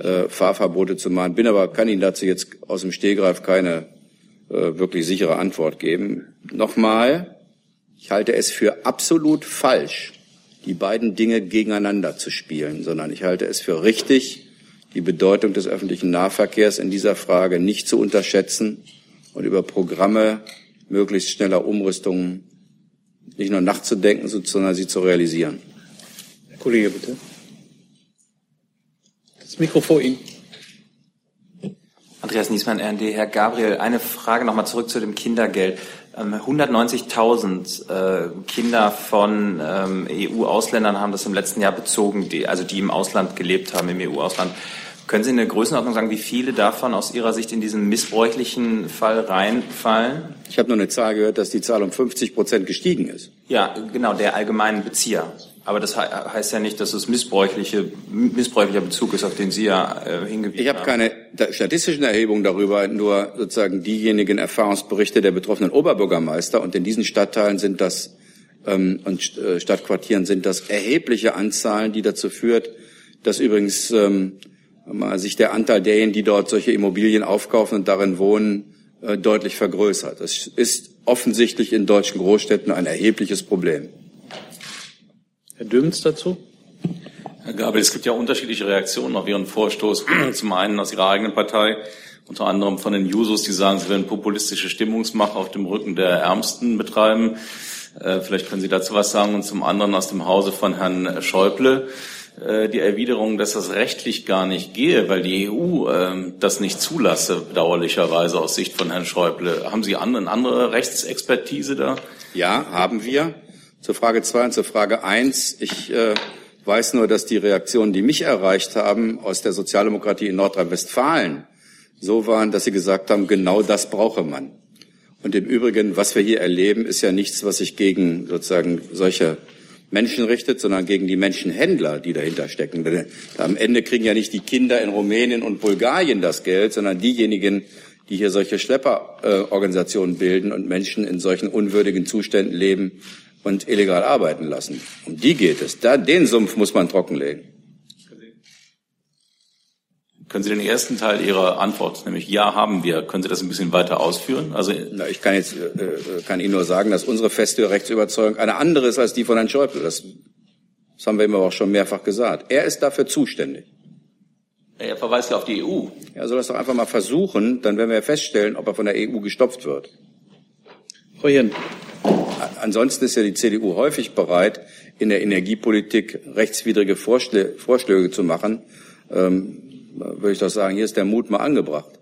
äh, Fahrverbote zu machen. Bin aber, kann Ihnen dazu jetzt aus dem Stehgreif keine äh, wirklich sichere Antwort geben. Nochmal, ich halte es für absolut falsch, die beiden Dinge gegeneinander zu spielen, sondern ich halte es für richtig, die Bedeutung des öffentlichen Nahverkehrs in dieser Frage nicht zu unterschätzen und über Programme möglichst schneller Umrüstungen nicht nur nachzudenken, sondern sie zu realisieren. Herr Kollege, bitte. Das Mikro vor Ihnen. Andreas Niesmann, RND. Herr Gabriel, eine Frage nochmal zurück zu dem Kindergeld. 190.000 ähm, äh, Kinder von ähm, EU-Ausländern haben das im letzten Jahr bezogen, die, also die im Ausland gelebt haben, im EU-Ausland. Können Sie in der Größenordnung sagen, wie viele davon aus Ihrer Sicht in diesen missbräuchlichen Fall reinfallen? Ich habe nur eine Zahl gehört, dass die Zahl um 50 Prozent gestiegen ist. Ja, genau, der allgemeinen Bezieher. Aber das heißt ja nicht, dass es missbräuchliche, missbräuchlicher Bezug ist, auf den Sie ja äh, hingewiesen ich hab haben. Ich habe keine statistischen Erhebungen darüber, nur sozusagen diejenigen Erfahrungsberichte der betroffenen Oberbürgermeister. Und in diesen Stadtteilen sind das ähm, und äh, Stadtquartieren sind das erhebliche Anzahlen, die dazu führt, dass übrigens ähm, sich der Anteil derjenigen, die dort solche Immobilien aufkaufen und darin wohnen, äh, deutlich vergrößert. Das ist offensichtlich in deutschen Großstädten ein erhebliches Problem. Herr Döms dazu? Herr Gabel, es gibt ja unterschiedliche Reaktionen auf Ihren Vorstoß. (clears throat) Zum einen aus Ihrer eigenen Partei, unter anderem von den Jusos, die sagen, sie werden populistische Stimmungsmache auf dem Rücken der Ärmsten betreiben. Äh, vielleicht können Sie dazu was sagen. Und zum anderen aus dem Hause von Herrn Schäuble äh, die Erwiderung, dass das rechtlich gar nicht gehe, weil die EU äh, das nicht zulasse, bedauerlicherweise aus Sicht von Herrn Schäuble. Haben Sie eine andere Rechtsexpertise da? Ja, haben wir. Zur Frage zwei und zur Frage eins. Ich äh, weiß nur, dass die Reaktionen, die mich erreicht haben aus der Sozialdemokratie in Nordrhein-Westfalen, so waren, dass sie gesagt haben, genau das brauche man. Und im Übrigen, was wir hier erleben, ist ja nichts, was sich gegen sozusagen solche Menschen richtet, sondern gegen die Menschenhändler, die dahinter stecken. Denn am Ende kriegen ja nicht die Kinder in Rumänien und Bulgarien das Geld, sondern diejenigen, die hier solche Schlepperorganisationen äh, bilden und Menschen in solchen unwürdigen Zuständen leben und illegal arbeiten lassen. Um die geht es. Da, den Sumpf muss man trockenlegen. Können Sie den ersten Teil Ihrer Antwort, nämlich Ja haben wir, können Sie das ein bisschen weiter ausführen? Also Na, ich kann jetzt äh, äh kann Ihnen nur sagen, dass unsere feste Rechtsüberzeugung eine andere ist als die von Herrn Schäuble. Das Das haben wir ihm aber auch schon mehrfach gesagt. Er ist dafür zuständig. Er verweist ja auf die EU. Er soll das doch einfach mal versuchen, dann werden wir feststellen, ob er von der EU gestopft wird. Frau Jen. Ansonsten ist ja die CDU häufig bereit, in der Energiepolitik rechtswidrige Vorschläge zu machen. Ähm, würde ich doch sagen, hier ist der Mut mal angebracht.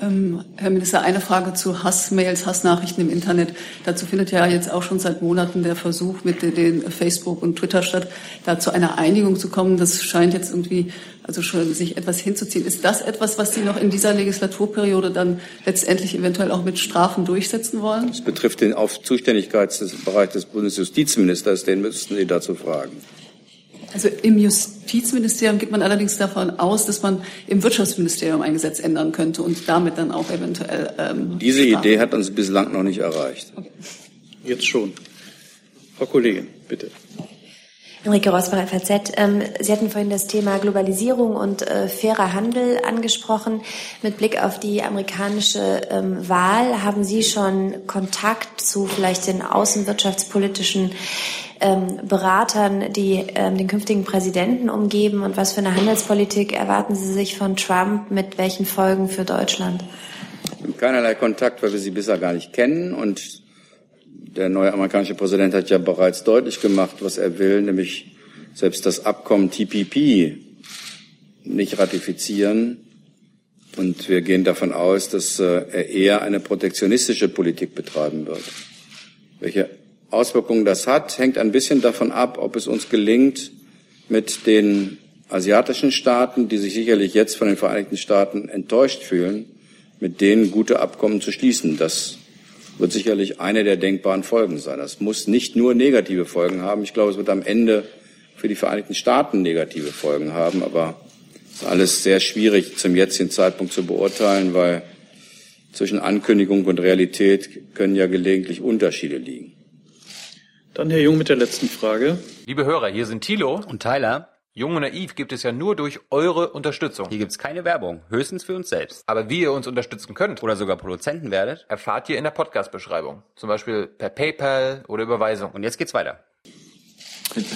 Ähm, Herr Minister, eine Frage zu Hassmails, Hassnachrichten im Internet. Dazu findet ja jetzt auch schon seit Monaten der Versuch mit den Facebook und Twitter statt, da zu einer Einigung zu kommen. Das scheint jetzt irgendwie also schon sich etwas hinzuziehen. Ist das etwas, was Sie noch in dieser Legislaturperiode dann letztendlich eventuell auch mit Strafen durchsetzen wollen? Das betrifft den auf Zuständigkeitsbereich des Bundesjustizministers. Den müssten Sie dazu fragen. Also im Justizministerium geht man allerdings davon aus, dass man im Wirtschaftsministerium ein Gesetz ändern könnte und damit dann auch eventuell. Ähm, Diese Strafen. Idee hat uns bislang noch nicht erreicht. Okay. Jetzt schon. Frau Kollegin, bitte. Enrique Rosbach, FAZ. Ähm, Sie hatten vorhin das Thema Globalisierung und äh, fairer Handel angesprochen. Mit Blick auf die amerikanische ähm, Wahl haben Sie schon Kontakt zu vielleicht den außenwirtschaftspolitischen ähm, Beratern, die ähm, den künftigen Präsidenten umgeben? Und was für eine Handelspolitik erwarten Sie sich von Trump? Mit welchen Folgen für Deutschland? Keinerlei Kontakt, weil wir sie bisher gar nicht kennen. Und der neue amerikanische Präsident hat ja bereits deutlich gemacht, was er will, nämlich selbst das Abkommen TPP nicht ratifizieren. Und wir gehen davon aus, dass äh, er eher eine protektionistische Politik betreiben wird. Welche Auswirkungen das hat, hängt ein bisschen davon ab, ob es uns gelingt, mit den asiatischen Staaten, die sich sicherlich jetzt von den Vereinigten Staaten enttäuscht fühlen, mit denen gute Abkommen zu schließen. Das wird sicherlich eine der denkbaren Folgen sein. Das muss nicht nur negative Folgen haben. Ich glaube, es wird am Ende für die Vereinigten Staaten negative Folgen haben. Aber es ist alles sehr schwierig zum jetzigen Zeitpunkt zu beurteilen, weil zwischen Ankündigung und Realität können ja gelegentlich Unterschiede liegen. Dann Herr Jung mit der letzten Frage. Liebe Hörer, hier sind Thilo und Tyler. Jung und Naiv gibt es ja nur durch eure Unterstützung. Hier gibt es keine Werbung, höchstens für uns selbst. Aber wie ihr uns unterstützen könnt oder sogar Produzenten werdet, erfahrt ihr in der Podcast-Beschreibung. Zum Beispiel per PayPal oder Überweisung. Und jetzt geht's weiter.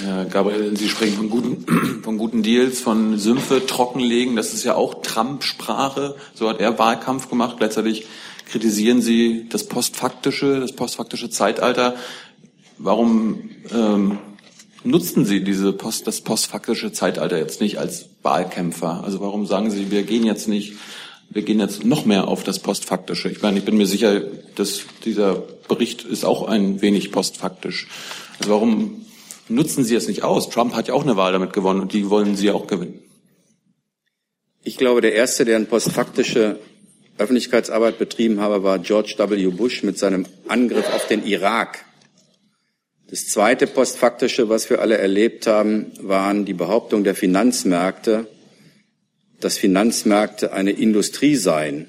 Herr Gabriel, Sie sprechen von guten, (clears throat) von guten Deals, von Sümpfe trockenlegen. Das ist ja auch Trump-Sprache. So hat er Wahlkampf gemacht. Gleichzeitig kritisieren Sie das postfaktische, das postfaktische Zeitalter. Warum ähm, nutzen Sie diese Post, das postfaktische Zeitalter jetzt nicht als Wahlkämpfer? Also warum sagen Sie, wir gehen jetzt nicht, wir gehen jetzt noch mehr auf das postfaktische? Ich meine, ich bin mir sicher, dass dieser Bericht ist auch ein wenig postfaktisch. Also warum nutzen Sie es nicht aus? Trump hat ja auch eine Wahl damit gewonnen und die wollen Sie auch gewinnen. Ich glaube, der erste, der eine postfaktische Öffentlichkeitsarbeit betrieben habe, war George W. Bush mit seinem Angriff auf den Irak das zweite postfaktische, was wir alle erlebt haben, waren die Behauptung der Finanzmärkte, dass Finanzmärkte eine Industrie seien,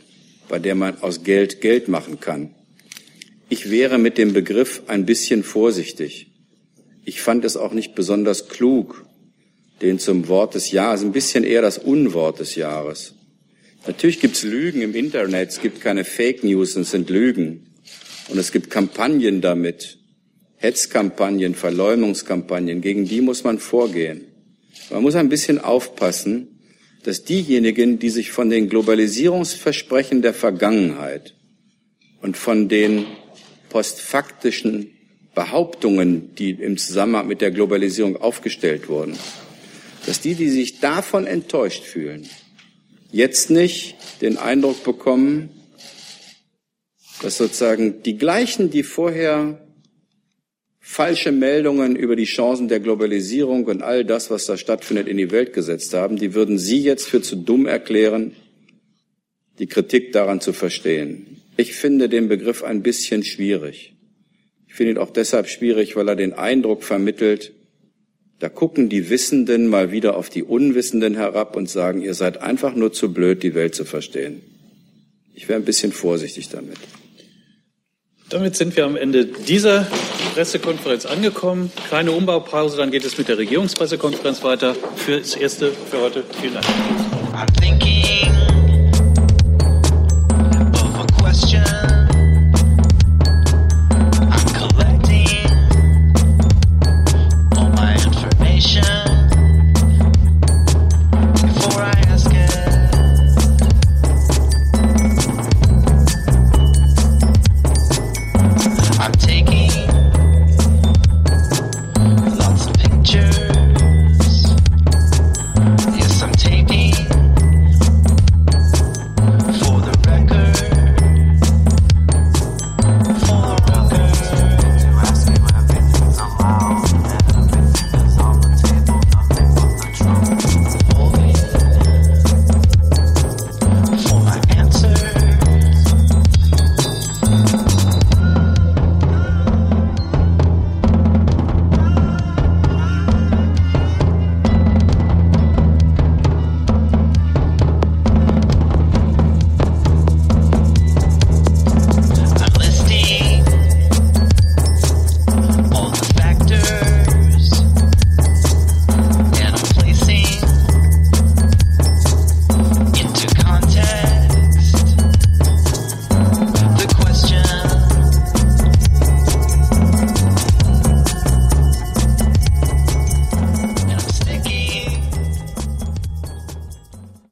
bei der man aus Geld Geld machen kann. Ich wäre mit dem Begriff ein bisschen vorsichtig. Ich fand es auch nicht besonders klug, den zum Wort des Jahres, ein bisschen eher das Unwort des Jahres. Natürlich gibt es Lügen im Internet, es gibt keine Fake News, es sind Lügen. Und es gibt Kampagnen damit. Hetzkampagnen, Verleumdungskampagnen, gegen die muss man vorgehen. Man muss ein bisschen aufpassen, dass diejenigen, die sich von den Globalisierungsversprechen der Vergangenheit und von den postfaktischen Behauptungen, die im Zusammenhang mit der Globalisierung aufgestellt wurden, dass die, die sich davon enttäuscht fühlen, jetzt nicht den Eindruck bekommen, dass sozusagen die gleichen, die vorher falsche Meldungen über die Chancen der Globalisierung und all das, was da stattfindet, in die Welt gesetzt haben, die würden Sie jetzt für zu dumm erklären, die Kritik daran zu verstehen. Ich finde den Begriff ein bisschen schwierig. Ich finde ihn auch deshalb schwierig, weil er den Eindruck vermittelt, da gucken die Wissenden mal wieder auf die Unwissenden herab und sagen, ihr seid einfach nur zu blöd, die Welt zu verstehen. Ich wäre ein bisschen vorsichtig damit. Damit sind wir am Ende dieser Pressekonferenz angekommen. Kleine Umbaupause, dann geht es mit der Regierungspressekonferenz weiter. Für das Erste für heute. Vielen Dank.